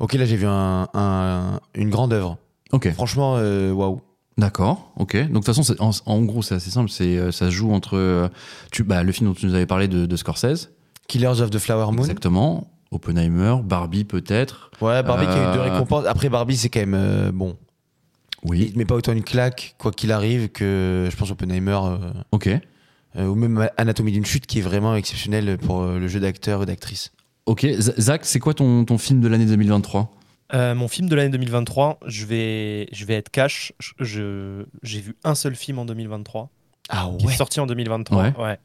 ok, là j'ai vu un, un- une grande œuvre. Ok. Franchement, waouh. D'accord. Ok. Donc de toute façon, en, en gros, c'est assez simple. C'est euh, ça se joue entre euh, tu, bah, le film dont tu nous avais parlé de, de Scorsese, Killers of the Flower Moon. exactement. Oppenheimer, Barbie peut-être. Ouais, Barbie qui a eu deux Euh, récompenses. Après, Barbie, c'est quand même bon. Oui. Il te met pas autant une claque, quoi qu'il arrive, que je pense Oppenheimer, Ok. euh, ou même Anatomie d'une chute, qui est vraiment exceptionnel pour le jeu d'acteur ou d'actrice. Ok. Zach, c'est quoi ton, ton film de l'année 2023 Euh, mon film de l'année 2023, je vais, je vais être cash. Je- j'ai vu un seul film en 2023, Ah qui est sorti en 2023. Ouais. Ouais.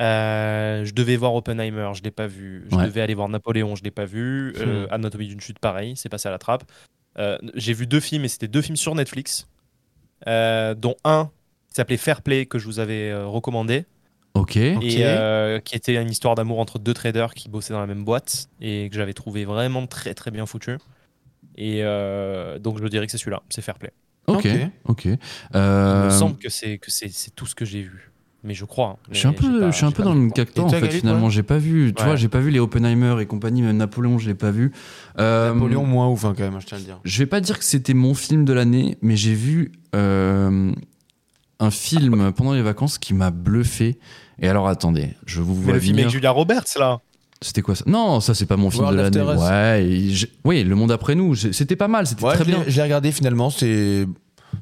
Euh, je devais voir Oppenheimer, je l'ai pas vu. Je Ouais. devais aller voir Napoléon, je l'ai pas vu. Euh, Anatomie d'une chute, pareil, c'est passé à la trappe. J'ai vu deux films et c'était deux films sur Netflix, dont un qui s'appelait Fair Play que je vous avais recommandé Ok. et euh, qui était une histoire d'amour entre deux traders qui bossaient dans la même boîte et que j'avais trouvé vraiment très très bien foutu. Et euh, donc je dirais que c'est celui-là, c'est Fair Play. Ok. Ok. Ok. Il Euh, me semble que c'est que c'est c'est tout ce que j'ai vu, mais je crois. hein. Je suis un Mais peu, pas- je suis un peu dans le même Et en fait, finalement. J'ai pas vu, tu Ouais. vois, j'ai pas vu les Oppenheimer et compagnie, même Napoléon, je l'ai pas vu. Euh, Napoléon, moins ouf, hein, quand même, je tiens à le dire. Je vais pas dire que c'était mon film de l'année, mais j'ai vu euh, un film pendant les vacances qui m'a bluffé. Et alors, attendez, je vous Mais vois le film avec Julia Roberts là. C'était quoi ça? Non, ça, c'est pas mon film World de l'année. Ouais, et oui, Le Monde après nous, c'était pas mal, c'était Ouais, très je l'ai- bien. je l'ai regardé finalement, c'est.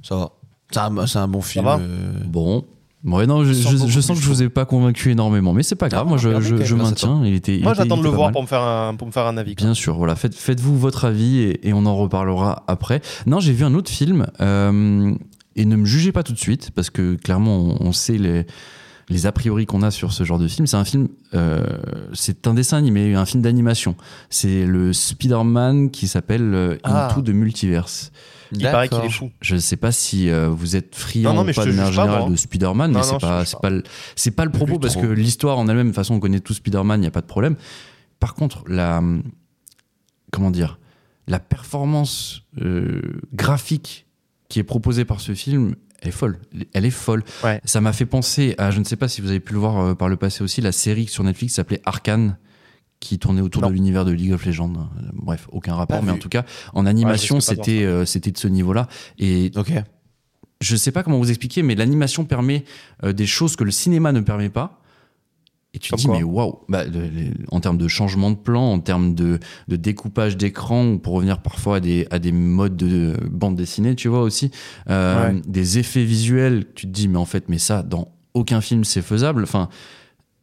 Ça va. C'est un, c'est un bon film. va euh, Bon. Ouais, non, je, Sans je- beaucoup je sens plus que je vous ai pas convaincu énormément, mais c'est pas grave. Moi, je, regardez je, quand je même, maintiens. Il était, il Moi était- j'attends il de le était pas voir mal. pour me faire un pour me faire un avis. quoi. Bien sûr, voilà. Faites, faites-vous votre avis et, et on en reparlera après. Non, j'ai vu un autre film euh, et ne me jugez pas tout de suite parce que clairement, on, on sait les, les a priori qu'on a sur ce genre de film. C'est un film, euh, c'est un dessin animé, un film d'animation. C'est le Spider-Man qui s'appelle euh, Ah. Into the Multiverse. Il paraît qu'il est fou. Je ne sais pas si euh, vous êtes friand ou pas de manière générale de Spider-Man, Non, mais c'est pas, pas. pas, le, c'est pas le propos parce que l'histoire en elle-même, de toute façon, on connaît tout Spider-Man, il n'y a pas de problème. Par contre, la. Comment dire La performance euh, graphique qui est proposée par ce film, elle est folle. Elle est folle. Ouais. Ça m'a fait penser à, je ne sais pas si vous avez pu le voir euh, par le passé aussi, la série sur Netflix s'appelait Arcane qui tournait autour Non. de l'univers de League of Legends. Euh, Bref, aucun rapport, mais en tout cas, en animation, c'était euh, c'était de ce niveau-là. Et Ok. je sais pas comment vous expliquer, mais l'animation permet euh, des choses que le cinéma ne permet pas. Et tu te dis, mais waouh, Bah, en termes de changement de plan, en termes de, de découpage d'écran, ou pour revenir parfois à des, à des modes de bande dessinée, tu vois aussi, euh, Ouais. des effets visuels, tu te dis, mais en fait, mais ça, dans aucun film, c'est faisable. Enfin,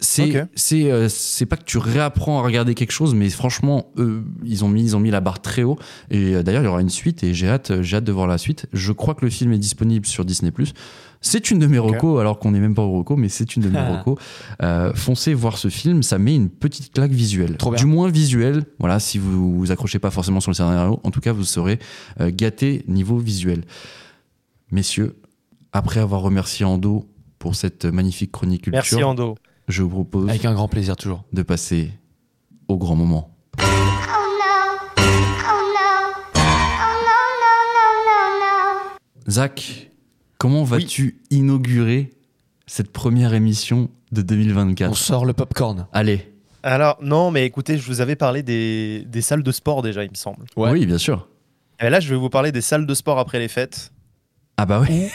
c'est Ok. c'est euh, pas que tu réapprends à regarder quelque chose, mais franchement, eux, ils ont mis, ils ont mis la barre très haut. Et euh, d'ailleurs, il y aura une suite et j'ai hâte, j'ai hâte de voir la suite. Je crois que le film est disponible sur Disney+. C'est une de mes Ok. recos, alors qu'on n'est même pas au reco, mais c'est une de mes [LAUGHS] recos. Euh, foncez voir ce film, ça met une petite claque visuelle. Trop bien. Du moins visuelle, voilà, si vous vous accrochez pas forcément sur le scénario, en tout cas, vous serez euh, gâté niveau visuel. Messieurs, après avoir remercié Ando pour cette magnifique chronique culture, Merci Ando. je vous propose Avec un grand plaisir, toujours. de passer au grand moment. Zach, comment vas-tu inaugurer cette première émission de 2024 On sort le popcorn. Allez, Alors non, mais écoutez, je vous avais parlé des, des salles de sport déjà, il me semble. Ouais. oui, bien sûr. Et là, je vais vous parler des salles de sport après les fêtes Ah bah oui,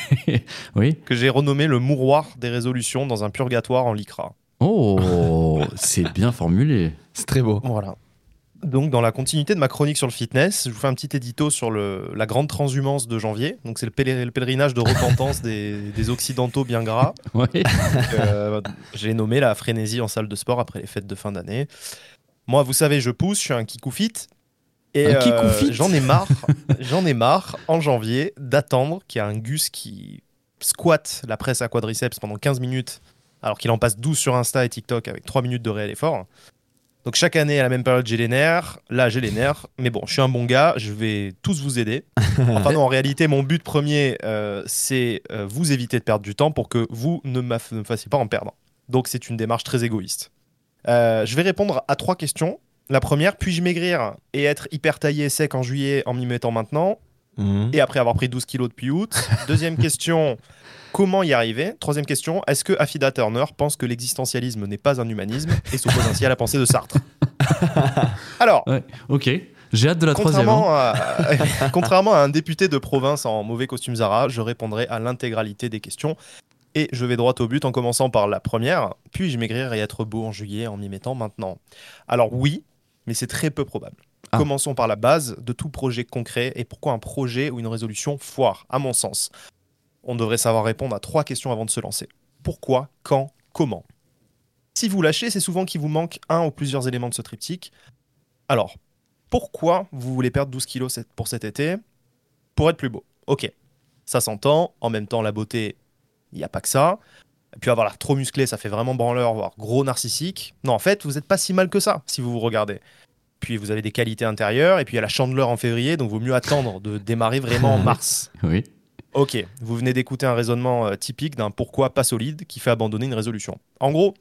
[LAUGHS] oui. que j'ai renommé le mouroir des résolutions dans un purgatoire en lycra. Oh, c'est bien formulé. C'est très beau. Voilà. Donc, dans la continuité de ma chronique sur le fitness, je vous fais un petit édito sur le, la grande transhumance de janvier. Donc, c'est le, pèler- le pèlerinage de repentance des, des occidentaux bien gras. [LAUGHS] Ouais. Euh, J'ai nommé la frénésie en salle de sport après les fêtes de fin d'année. Moi, vous savez, je pousse, je suis un kikou fit. Et euh, j'en ai marre, [LAUGHS] j'en ai marre en janvier d'attendre qu'il y a un gus qui squatte la presse à quadriceps pendant 15 minutes alors qu'il en passe 12 sur Insta et TikTok avec 3 minutes de réel effort. Donc chaque année, à la même période, j'ai les nerfs. Là, j'ai les nerfs. Mais bon, je suis un bon gars, je vais tous vous aider. [LAUGHS] Enfin non, en réalité, mon but premier, euh, c'est euh, vous éviter de perdre du temps pour que vous ne me fassiez pas en perdre. Donc c'est une démarche très égoïste. Euh, je vais répondre à trois questions. La première, puis-je maigrir et être hyper taillé sec en juillet en m'y mettant maintenant Mhm. et après avoir pris 12 kilos depuis août? Deuxième [LAUGHS] question, comment y arriver Troisième question, est-ce que Affida Turner pense que l'existentialisme n'est pas un humanisme et s'oppose ainsi à la pensée de Sartre [LAUGHS] Alors, Ouais, ok. J'ai hâte de la troisième. contrairement hein. à, [LAUGHS] contrairement à un député de province en mauvais costume Zara, je répondrai à l'intégralité des questions. Et je vais droit au but en commençant par la première. Puis-je maigrir et être beau en juillet en m'y mettant maintenant? Alors oui, mais c'est très peu probable. Ah. Commençons par la base de tout projet concret et pourquoi un projet ou une résolution foire, à mon sens. On devrait savoir répondre à trois questions avant de se lancer. Pourquoi, quand, comment? Si vous lâchez, c'est souvent qu'il vous manque un ou plusieurs éléments de ce triptyque. Alors, pourquoi vous voulez perdre 12 kilos pour cet été? Pour être plus beau. Ok, ça s'entend. En même temps, la beauté, il n'y a pas que ça. Et puis avoir l'air trop musclé, ça fait vraiment branleur, voire gros narcissique. Non, en fait, vous n'êtes pas si mal que ça, si vous vous regardez. Puis vous avez des qualités intérieures, et puis il y a la chandeleur en février, donc vaut mieux attendre de démarrer vraiment en [LAUGHS] mars. Oui. Ok, vous venez d'écouter un raisonnement euh, typique d'un pourquoi pas solide qui fait abandonner une résolution. En gros,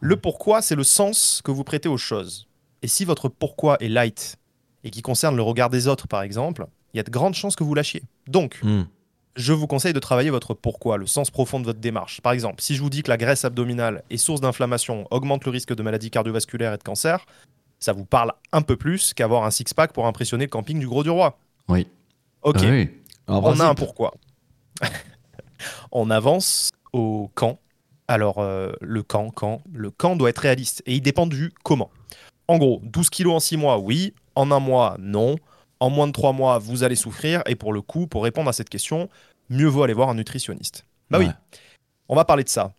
le pourquoi, c'est le sens que vous prêtez aux choses. Et si votre pourquoi est light et qui concerne le regard des autres, par exemple, il y a de grandes chances que vous lâchiez. Donc, Mhm. je vous conseille de travailler votre pourquoi, le sens profond de votre démarche. Par exemple, si je vous dis que la graisse abdominale est source d'inflammation, augmente le risque de maladies cardiovasculaires et de cancer, ça vous parle un peu plus qu'avoir un six-pack pour impressionner le camping du Gros du Roi. Oui. Ok, Ah oui. En on principe, a un pourquoi. [LAUGHS] on avance au quand. Alors, euh, le quand, quand Le quand doit être réaliste et il dépend du comment. En gros, 12 kilos en 6 mois, oui. En un mois, non. En moins de 3 mois, vous allez souffrir. Et pour le coup, pour répondre à cette question, mieux vaut aller voir un nutritionniste. Bah oui, on va parler de ça.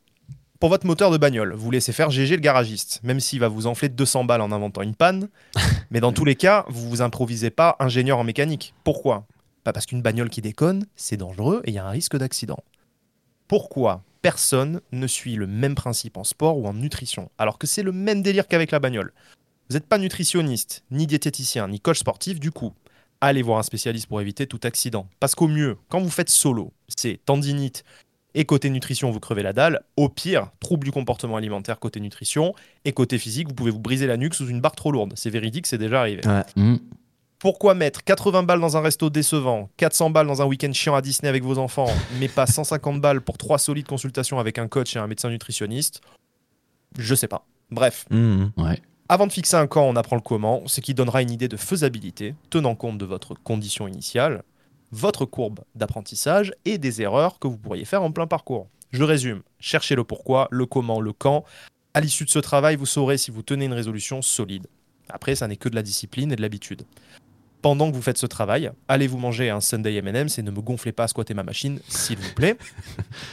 Pour votre moteur de bagnole, vous laissez faire GG le garagiste, même s'il va vous enfler 200 balles en inventant une panne. [LAUGHS] Mais dans tous les cas, vous vous improvisez pas ingénieur en mécanique. Pourquoi? Parce qu'une bagnole qui déconne, c'est dangereux et il y a un risque d'accident. Pourquoi personne ne suit le même principe en sport ou en nutrition, alors que c'est le même délire qu'avec la bagnole? Vous n'êtes pas nutritionniste, ni diététicien, ni coach sportif, du coup, allez voir un spécialiste pour éviter tout accident. Parce qu'au mieux, quand vous faites solo, c'est tendinite et côté nutrition, vous crevez la dalle. Au pire, trouble du comportement alimentaire côté nutrition. Et côté physique, vous pouvez vous briser la nuque sous une barre trop lourde. C'est véridique, c'est déjà arrivé. Ouais. Hmm. Pourquoi mettre 80 balles dans un resto décevant, 400 balles dans un week-end chiant à Disney avec vos enfants, mais pas 150 balles pour trois solides consultations avec un coach et un médecin nutritionniste? Je sais pas. Bref, Mhm. Ouais. avant de fixer un quand, on apprend le comment, ce qui donnera une idée de faisabilité, tenant compte de votre condition initiale, votre courbe d'apprentissage et des erreurs que vous pourriez faire en plein parcours. Je résume, cherchez le pourquoi, le comment, le quand. À l'issue de ce travail, vous saurez si vous tenez une résolution solide. Après, ça n'est que de la discipline et de l'habitude. Pendant que vous faites ce travail, allez vous manger un Sunday M&M's et ne me gonflez pas à squatter ma machine, s'il vous plaît.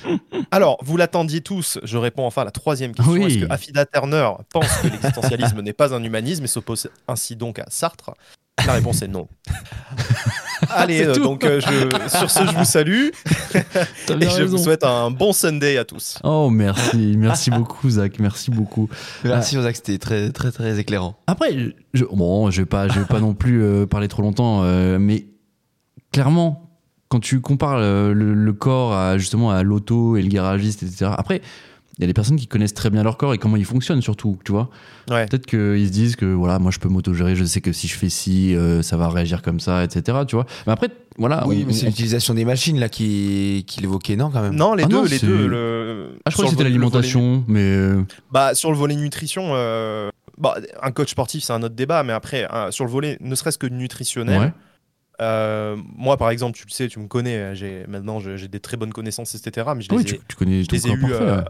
[LAUGHS] Alors, vous l'attendiez tous, je réponds enfin à la troisième question. Oui. Est-ce que Affida Turner pense que l'existentialisme [LAUGHS] n'est pas un humanisme et s'oppose ainsi donc à Sartre? La réponse est non. Allez, euh, donc euh, je- sur ce, je vous salue [LAUGHS] et je vous souhaite un bon Sunday à tous. Oh, merci. Merci beaucoup, Zach. Merci beaucoup. Merci, Ozak, c'était très, très, très éclairant. Après, je, bon, je vais pas, je vais pas non plus euh, parler trop longtemps, euh, mais clairement, quand tu compares le, le corps à justement à l'auto et le garagiste, etc. Après, il y a des personnes qui connaissent très bien leur corps et comment il fonctionne surtout, tu vois. Ouais. Peut-être qu'ils se disent que voilà, moi je peux m'autogérer, je sais que si je fais ci, euh, ça va réagir comme ça, etc. Tu vois. Mais après, voilà. oui, on- mais c'est on- l'utilisation des machines là qui, qui l'évoquait, non, quand même? Non, les Ah deux, non, les deux. Le... Ah, je crois que c'était volet l'alimentation, mais euh, Bah, sur le volet nutrition, euh, bah, un coach sportif, c'est un autre débat, mais après, sur le volet ne serait-ce que nutritionnel, ouais. euh, moi, par exemple, tu le sais, tu me connais, j'ai, maintenant j'ai des très bonnes connaissances, etc. Mais je les Oui, ai, tu, tu connais je les ai euh.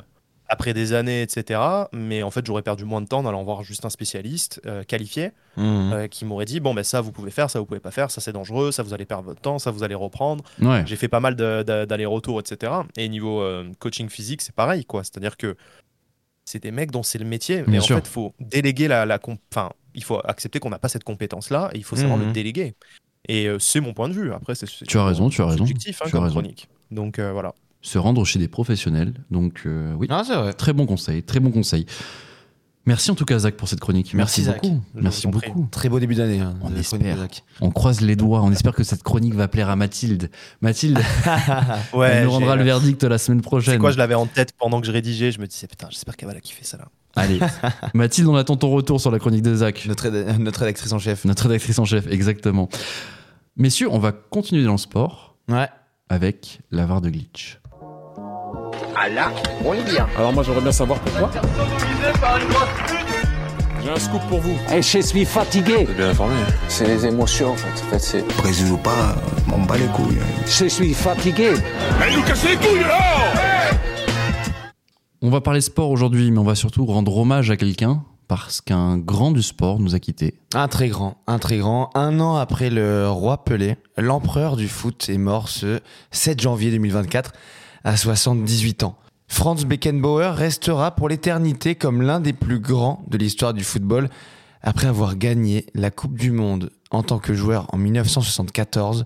Après des années, etc. Mais en fait, j'aurais perdu moins de temps en allant voir juste un spécialiste euh, qualifié Mhm. euh, qui m'aurait dit bon, ben ça, vous pouvez faire, ça, vous pouvez pas faire, ça, c'est dangereux, ça, vous allez perdre votre temps, ça, vous allez reprendre. Ouais. J'ai fait pas mal d'allers-retours, etc. Et niveau euh, coaching physique, c'est pareil, quoi. C'est-à-dire que c'est des mecs dont c'est le métier. Bien mais sûr. en fait, il faut déléguer la, la Enfin, il faut accepter qu'on n'a pas cette compétence-là et il faut savoir Mhm. le déléguer. Et c'est mon point de vue. Après, c'est Tu as raison, tu as raison. subjectif hein, Tu as raison. chronique. Donc voilà. Se rendre chez des professionnels. Donc euh, oui, Ah, c'est vrai. très bon conseil, très bon conseil. Merci en tout cas Zach pour cette chronique. Merci, beaucoup. Je Merci beaucoup. Très beau début d'année. hein, On espère. On croise les doigts. On espère que cette chronique va plaire à Mathilde. Mathilde, [LAUGHS] Ouais, elle nous rendra le verdict la semaine prochaine. C'est quoi, je l'avais en tête pendant que je rédigeais. Je me disais, putain, j'espère qu'elle va la kiffer, ça là. Allez, [LAUGHS] Mathilde, on attend ton retour sur la chronique de Zach. Notre, notre rédactrice en chef. Notre rédactrice en chef, exactement. Messieurs, on va continuer dans le sport Ouais. avec la VAR de glitch. Ah là, on est bien. Alors moi j'aimerais bien savoir pourquoi. J'ai un scoop pour vous. Et je suis fatigué. bien informé. C'est les émotions en fait. En fait c'est... Brésil ou pas, m'en bats les couilles. Je suis fatigué. Allez nous casser les couilles là On va parler sport aujourd'hui, mais on va surtout rendre hommage à quelqu'un parce qu'un grand du sport nous a quittés. Un très grand, un très grand. Un an après le roi Pelé, l'empereur du foot est mort ce 7 janvier 2024 à 78 ans. Franz Beckenbauer restera pour l'éternité comme l'un des plus grands de l'histoire du football après avoir gagné la Coupe du Monde en tant que joueur en 1974,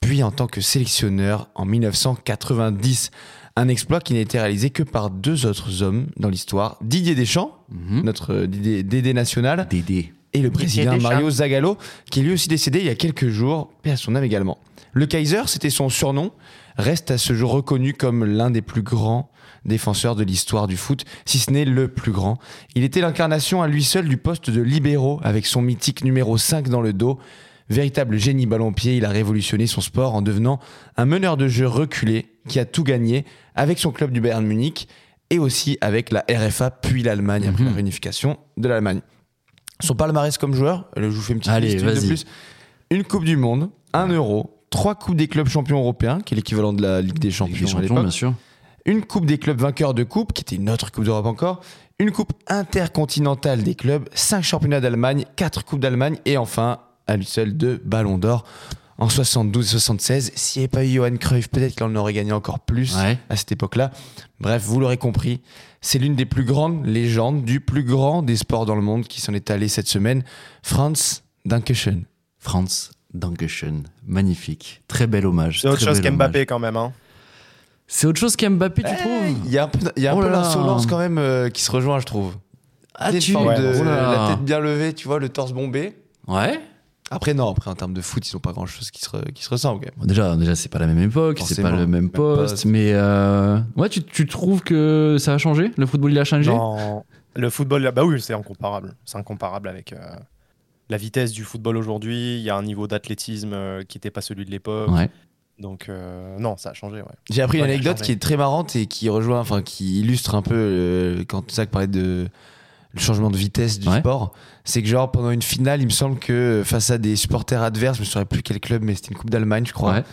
puis en tant que sélectionneur en 1990. Un exploit qui n'a été réalisé que par deux autres hommes dans l'histoire, Didier Deschamps, Mhm. notre Didier Dédé national, Dédé. et le président. Mario Zagallo, qui est lui aussi décédé il y a quelques jours, paix à son âme également. Le Kaiser, c'était son surnom, reste à ce jour reconnu comme l'un des plus grands défenseurs de l'histoire du foot, si ce n'est le plus grand. Il était l'incarnation à lui seul du poste de libéraux, avec son mythique numéro 5 dans le dos. Véritable génie ballon-pied, il a révolutionné son sport en devenant un meneur de jeu reculé qui a tout gagné avec son club du Bayern Munich et aussi avec la RFA puis l'Allemagne après Mhm. la réunification de l'Allemagne. Son palmarès comme joueur, je vous fais une petite Allez, liste de plus. Une Coupe du Monde, un Euro, trois Coupes des clubs champions européens, qui est l'équivalent de la Ligue des Champions, Ligue des à champions, l'époque. bien sûr. Une Coupe des clubs vainqueurs de Coupe, qui était une autre Coupe d'Europe encore. Une Coupe intercontinentale des clubs, cinq championnats d'Allemagne, quatre Coupes d'Allemagne et enfin, à lui seul, deux Ballons d'Or. En 72 et 76, s'il n'y avait pas eu Johan Cruyff, peut-être qu'il en aurait gagné encore plus Ouais. à cette époque-là. Bref, vous l'aurez compris, c'est l'une des plus grandes légendes du plus grand des sports dans le monde qui s'en est allé cette semaine. Franz Dankeschön. Franz Dankeschön. Magnifique. Très bel hommage. C'est autre chose qu'Mbappé quand même. Hein. C'est autre chose qu'Mbappé, tu trouves Il y a un peu, y a un Oh peu l'insolence quand même euh, qui se rejoint, je trouve. Ah, Une tu Ouais, de- Oh la tête bien levée, tu vois, le torse bombé. Ouais. Après, non, après, en termes de foot, ils n'ont pas grand chose qui se, re- qui se ressemble. Bon, déjà, déjà c'est pas la même époque, c'est pas le même Même poste, poste. mais euh, ouais, tu, tu trouves que ça a changé Le football, il a changé? Dans le football, là, bah oui, c'est incomparable. C'est incomparable avec euh, la vitesse du football aujourd'hui. Il y a un niveau d'athlétisme euh, qui n'était pas celui de l'époque. Ouais. Donc, euh, non, ça a changé, ouais. J'ai appris une anecdote qui est très marrante et qui rejoint, enfin, qui illustre un peu euh, quand Zach parlait de le changement de vitesse du Ouais. sport. C'est que, genre, pendant une finale, il me semble que face à des supporters adverses, je me souviens plus quel club, mais c'était une Coupe d'Allemagne, je crois, Ouais.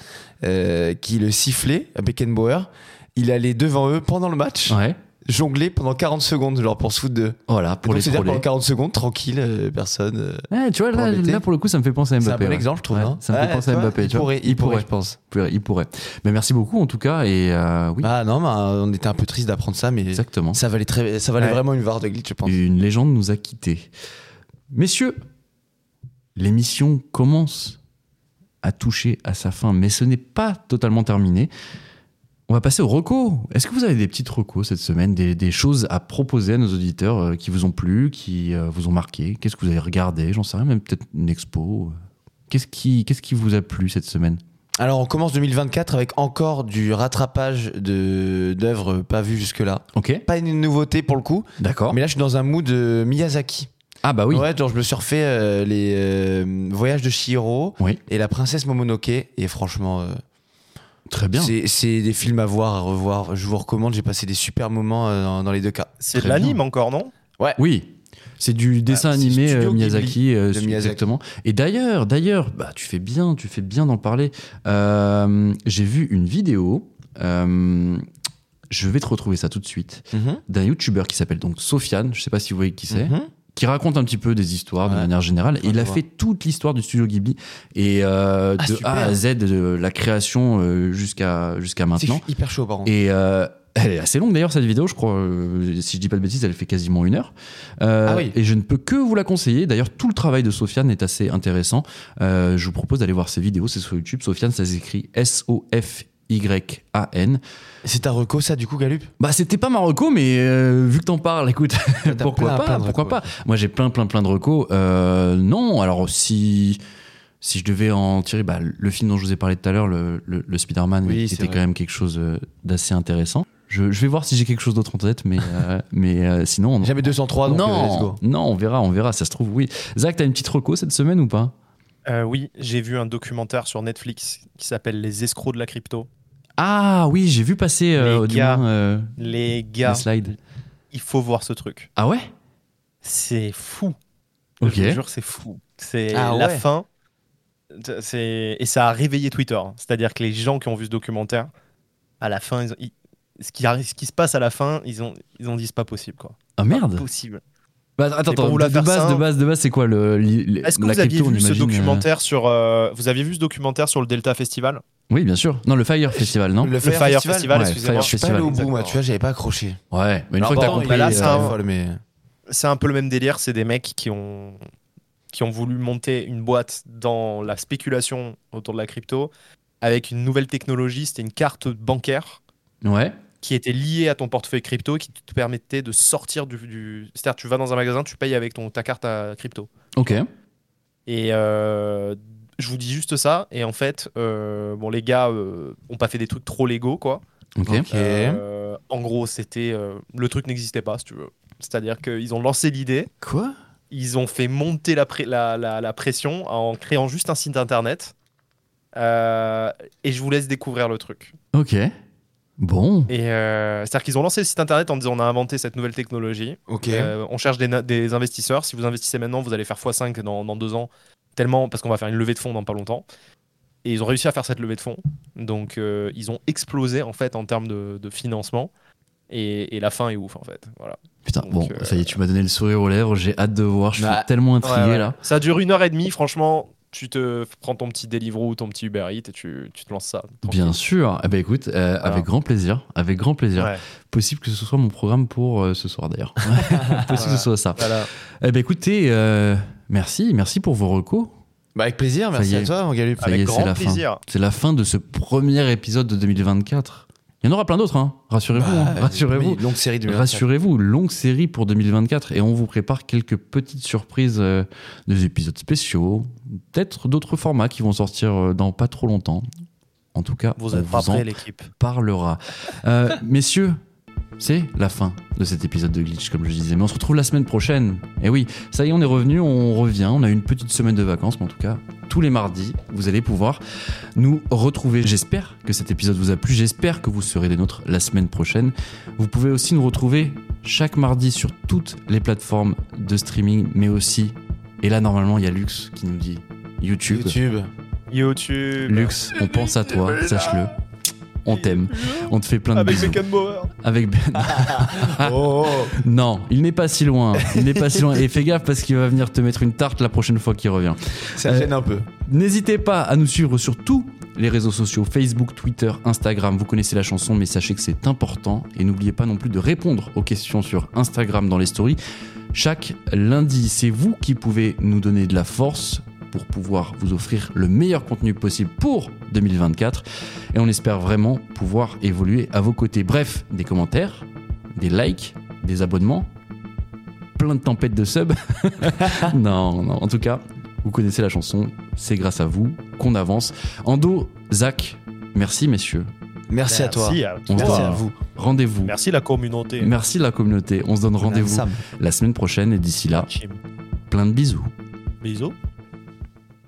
euh, qui le sifflait à Beckenbauer. Il allait devant eux pendant le match, Ouais. Jongler pendant 40 secondes, genre pour se foutre de. Voilà, pour Donc, les c'est-à-dire pendant 40 secondes, tranquille, euh, personne. euh, Ouais, tu vois, là, embêter. là, pour le coup, ça me fait penser à C'est Mbappé. un bon ouais. exemple, je trouve. Ouais, hein. ça me fait Ouais, penser à tu vois, Mbappé. Il tu vois. pourrait, il pourrait, je pense. Il pourrait, il pourrait. Mais merci beaucoup en tout cas, et euh, oui, Ah non, bah, on était un peu triste d'apprendre ça, mais exactement. ça valait, très, ça valait Ouais. vraiment une VAR de glitch, je pense. Une légende nous a quittés. Messieurs, l'émission commence à toucher à sa fin, mais ce n'est pas totalement terminé. On va passer aux recos. Est-ce que vous avez des petites recos cette semaine, des, des choses à proposer à nos auditeurs euh, qui vous ont plu, qui euh, vous ont marqué? Qu'est-ce que vous avez regardé? J'en sais rien, même peut-être une expo. Qu'est-ce qui, qu'est-ce qui vous a plu cette semaine? Alors, on commence 2024 avec encore du rattrapage de- d'œuvres pas vues jusque-là. Ok, Pas une nouveauté pour le coup, d'accord. mais là, je suis dans un mood de Miyazaki. Ah bah oui. Ouais, genre, je me suis refait euh, les euh, Voyages de Chihiro Oui. et La Princesse Momonoke, et franchement, euh, Très bien. c'est des films à voir, à revoir. Je vous recommande, j'ai passé des super moments euh, dans, dans les deux cas. C'est de l'anime encore, non? Oui. C'est du dessin Ah, c'est animé euh, Miyazaki, euh, Miyazaki. exactement. Et d'ailleurs, d'ailleurs, bah tu fais bien, tu fais bien d'en parler. Euh, J'ai vu une vidéo. euh, je vais te retrouver ça tout de suite d'un YouTuber qui s'appelle donc Sofiane. Je sais pas si vous voyez qui c'est. Mhm. Qui raconte un petit peu des histoires de manière générale. Et il a fait toute l'histoire du studio Ghibli et euh, Ah, de super. A à Z de la création euh, jusqu'à jusqu'à C'est maintenant. suis hyper chaud, par contre. Et euh, elle est assez longue d'ailleurs cette vidéo, je crois. euh, si je dis pas de bêtises, elle fait quasiment une heure. Euh, Ah oui. Et je ne peux que vous la conseiller. D'ailleurs, tout le travail de Sofiane est assez intéressant. Euh, je vous propose d'aller voir ses vidéos. C'est sur YouTube. Sofiane, ça s'écrit Y-A-N. C'est ta reco, ça, du coup, Galup? Bah, c'était pas Marocco, mais euh, vu que t'en parles, écoute, [LAUGHS] pourquoi plein, pas Pourquoi pas Moi, j'ai plein, plein, plein de recos. Euh, non, alors si si je devais en tirer, bah, le film dont je vous ai parlé tout à l'heure, le, le, le Spider-Man, Oui, était quand vrai. même quelque chose euh, d'assez intéressant. Je, je vais voir si j'ai quelque chose d'autre en tête, mais euh, [LAUGHS] mais euh, sinon. on- Jamais 203, donc euh, let's non, go. non, on verra, on verra. Ça se trouve, oui. Zach, t'as une petite reco cette semaine ou pas? Euh, oui, j'ai vu un documentaire sur Netflix qui s'appelle Les escrocs de la crypto. Ah oui, j'ai vu passer euh, Les gars, moins, euh, Les gars, les slides. il faut voir ce truc. Ah ouais? C'est fou. Ok. Je vous jure, c'est fou. C'est Ah la ouais. fin. C'est et ça a réveillé Twitter. C'est-à-dire que les gens qui ont vu ce documentaire, à la fin, ils ont- ils- ce, qui arrive, ce qui se passe à la fin, ils ont, ils ont dit c'est pas possible quoi. Ah merde. Possible. Bah, attends, de, base, de base, de base, c'est quoi le, Est-ce que la vous aviez crypto, on vu ce euh, documentaire sur euh, Vous aviez vu ce documentaire sur le Delta Festival? Oui, bien sûr. Non, le Fire Festival, non? Le Le Fire, Festival, Festival, Ouais, excusez-moi. Je suis pas allé au Festival, bout, moi, tu vois, j'avais pas accroché. Ouais, mais une Alors fois que t'as compris. là, il c'est est un- mais... c'est un peu le même délire. C'est des mecs qui ont, qui ont voulu monter une boîte dans la spéculation autour de la crypto avec une nouvelle technologie. C'était une carte bancaire Ouais. Qui était liée à ton portefeuille crypto qui te permettait de sortir du. du... C'est-à-dire, tu vas dans un magasin, tu payes avec ton, ta carte à crypto. Ok. Et euh, je vous dis juste ça. Et en fait, euh, bon, les gars euh, ont pas fait des trucs trop légaux, quoi. Ok. Ok. Euh, en gros, c'était le truc n'existait pas, si tu veux. C'est-à-dire qu'ils ont lancé l'idée. Quoi? Ils ont fait monter la, pré- la, la- la pression en créant juste un site internet. Et je vous laisse découvrir le truc. Ok. Bon. Et euh, c'est-à-dire qu'ils ont lancé le site internet en disant on a inventé cette nouvelle technologie. Ok. Euh, on cherche des, investisseurs. Si vous investissez maintenant, vous allez faire x5 dans, dans deux ans. Tellement, parce qu'on va faire une levée de fonds dans pas longtemps. Et ils ont réussi à faire cette levée de fonds. Donc euh, ils ont explosé en fait en termes de, de financement. Et, et la fin est ouf en fait. Voilà. Putain, Donc, bon, ça y est, tu m'as donné le sourire aux lèvres. J'ai hâte de voir. Je suis Bah, tellement intrigué Ouais, ouais. là. Ça dure une heure et demie, franchement. Tu te prends ton petit Deliveroo ou ton petit Uber Eats et tu, tu te lances ça. tranquille. Bien sûr. Eh ben écoute, euh, avec grand plaisir. Avec grand plaisir. Ouais. Possible que ce soit mon programme pour euh, ce soir d'ailleurs. [LAUGHS] Possible que ce soit ça. Voilà. Eh ben écoutez, euh, merci, merci pour vos recos. Bah, avec plaisir, merci à toi, mon Galup. Ça y Avec est, grand c'est la fin. plaisir. C'est la fin de ce premier épisode de 2024. Il y en aura plein d'autres, hein. rassurez-vous. hein. Bah, Rassurez-vous. oui, longue série de Rassurez-vous, longue série pour 2024 et on vous prépare quelques petites surprises, euh, des épisodes spéciaux, peut-être d'autres formats qui vont sortir euh, dans pas trop longtemps. En tout cas, Vous on vous en parlera. Euh, [LAUGHS] messieurs, c'est la fin de cet épisode de Glitch, comme je disais. Mais on se retrouve la semaine prochaine. Et oui, ça y est, on est revenu, on revient. On a eu une petite semaine de vacances, mais en tout cas, tous les mardis, vous allez pouvoir nous retrouver. J'espère que cet épisode vous a plu. J'espère que vous serez des nôtres la semaine prochaine. Vous pouvez aussi nous retrouver chaque mardi sur toutes les plateformes de streaming, mais aussi, et là, normalement, il y a Lux qui nous dit YouTube. YouTube. YouTube. Lux, on pense à toi, sache-le. On t'aime. On te fait plein de Avec bisous. Beckenbauer. Avec Ben. [LAUGHS] Oh, Non, il n'est pas si loin. Il n'est pas si loin. Et fais gaffe parce qu'il va venir te mettre une tarte la prochaine fois qu'il revient. ça Euh, gêne un peu. N'hésitez pas à nous suivre sur tous les réseaux sociaux Facebook, Twitter, Instagram. Vous connaissez la chanson, mais sachez que c'est important. Et n'oubliez pas non plus de répondre aux questions sur Instagram dans les stories. Chaque lundi, c'est vous qui pouvez nous donner de la force pour pouvoir vous offrir le meilleur contenu possible pour 2024. Et on espère vraiment pouvoir évoluer à vos côtés. Bref, des commentaires, des likes, des abonnements, plein de tempêtes de subs. [LAUGHS] non, non, en tout cas, vous connaissez la chanson, c'est grâce à vous qu'on avance. Ando, Zach, merci messieurs. Merci, à toi. Merci à On se Merci donne à vous. Rendez-vous. Merci la communauté. Merci la communauté. On se donne rendez-vous la semaine prochaine et d'ici là, plein de bisous. Bisous.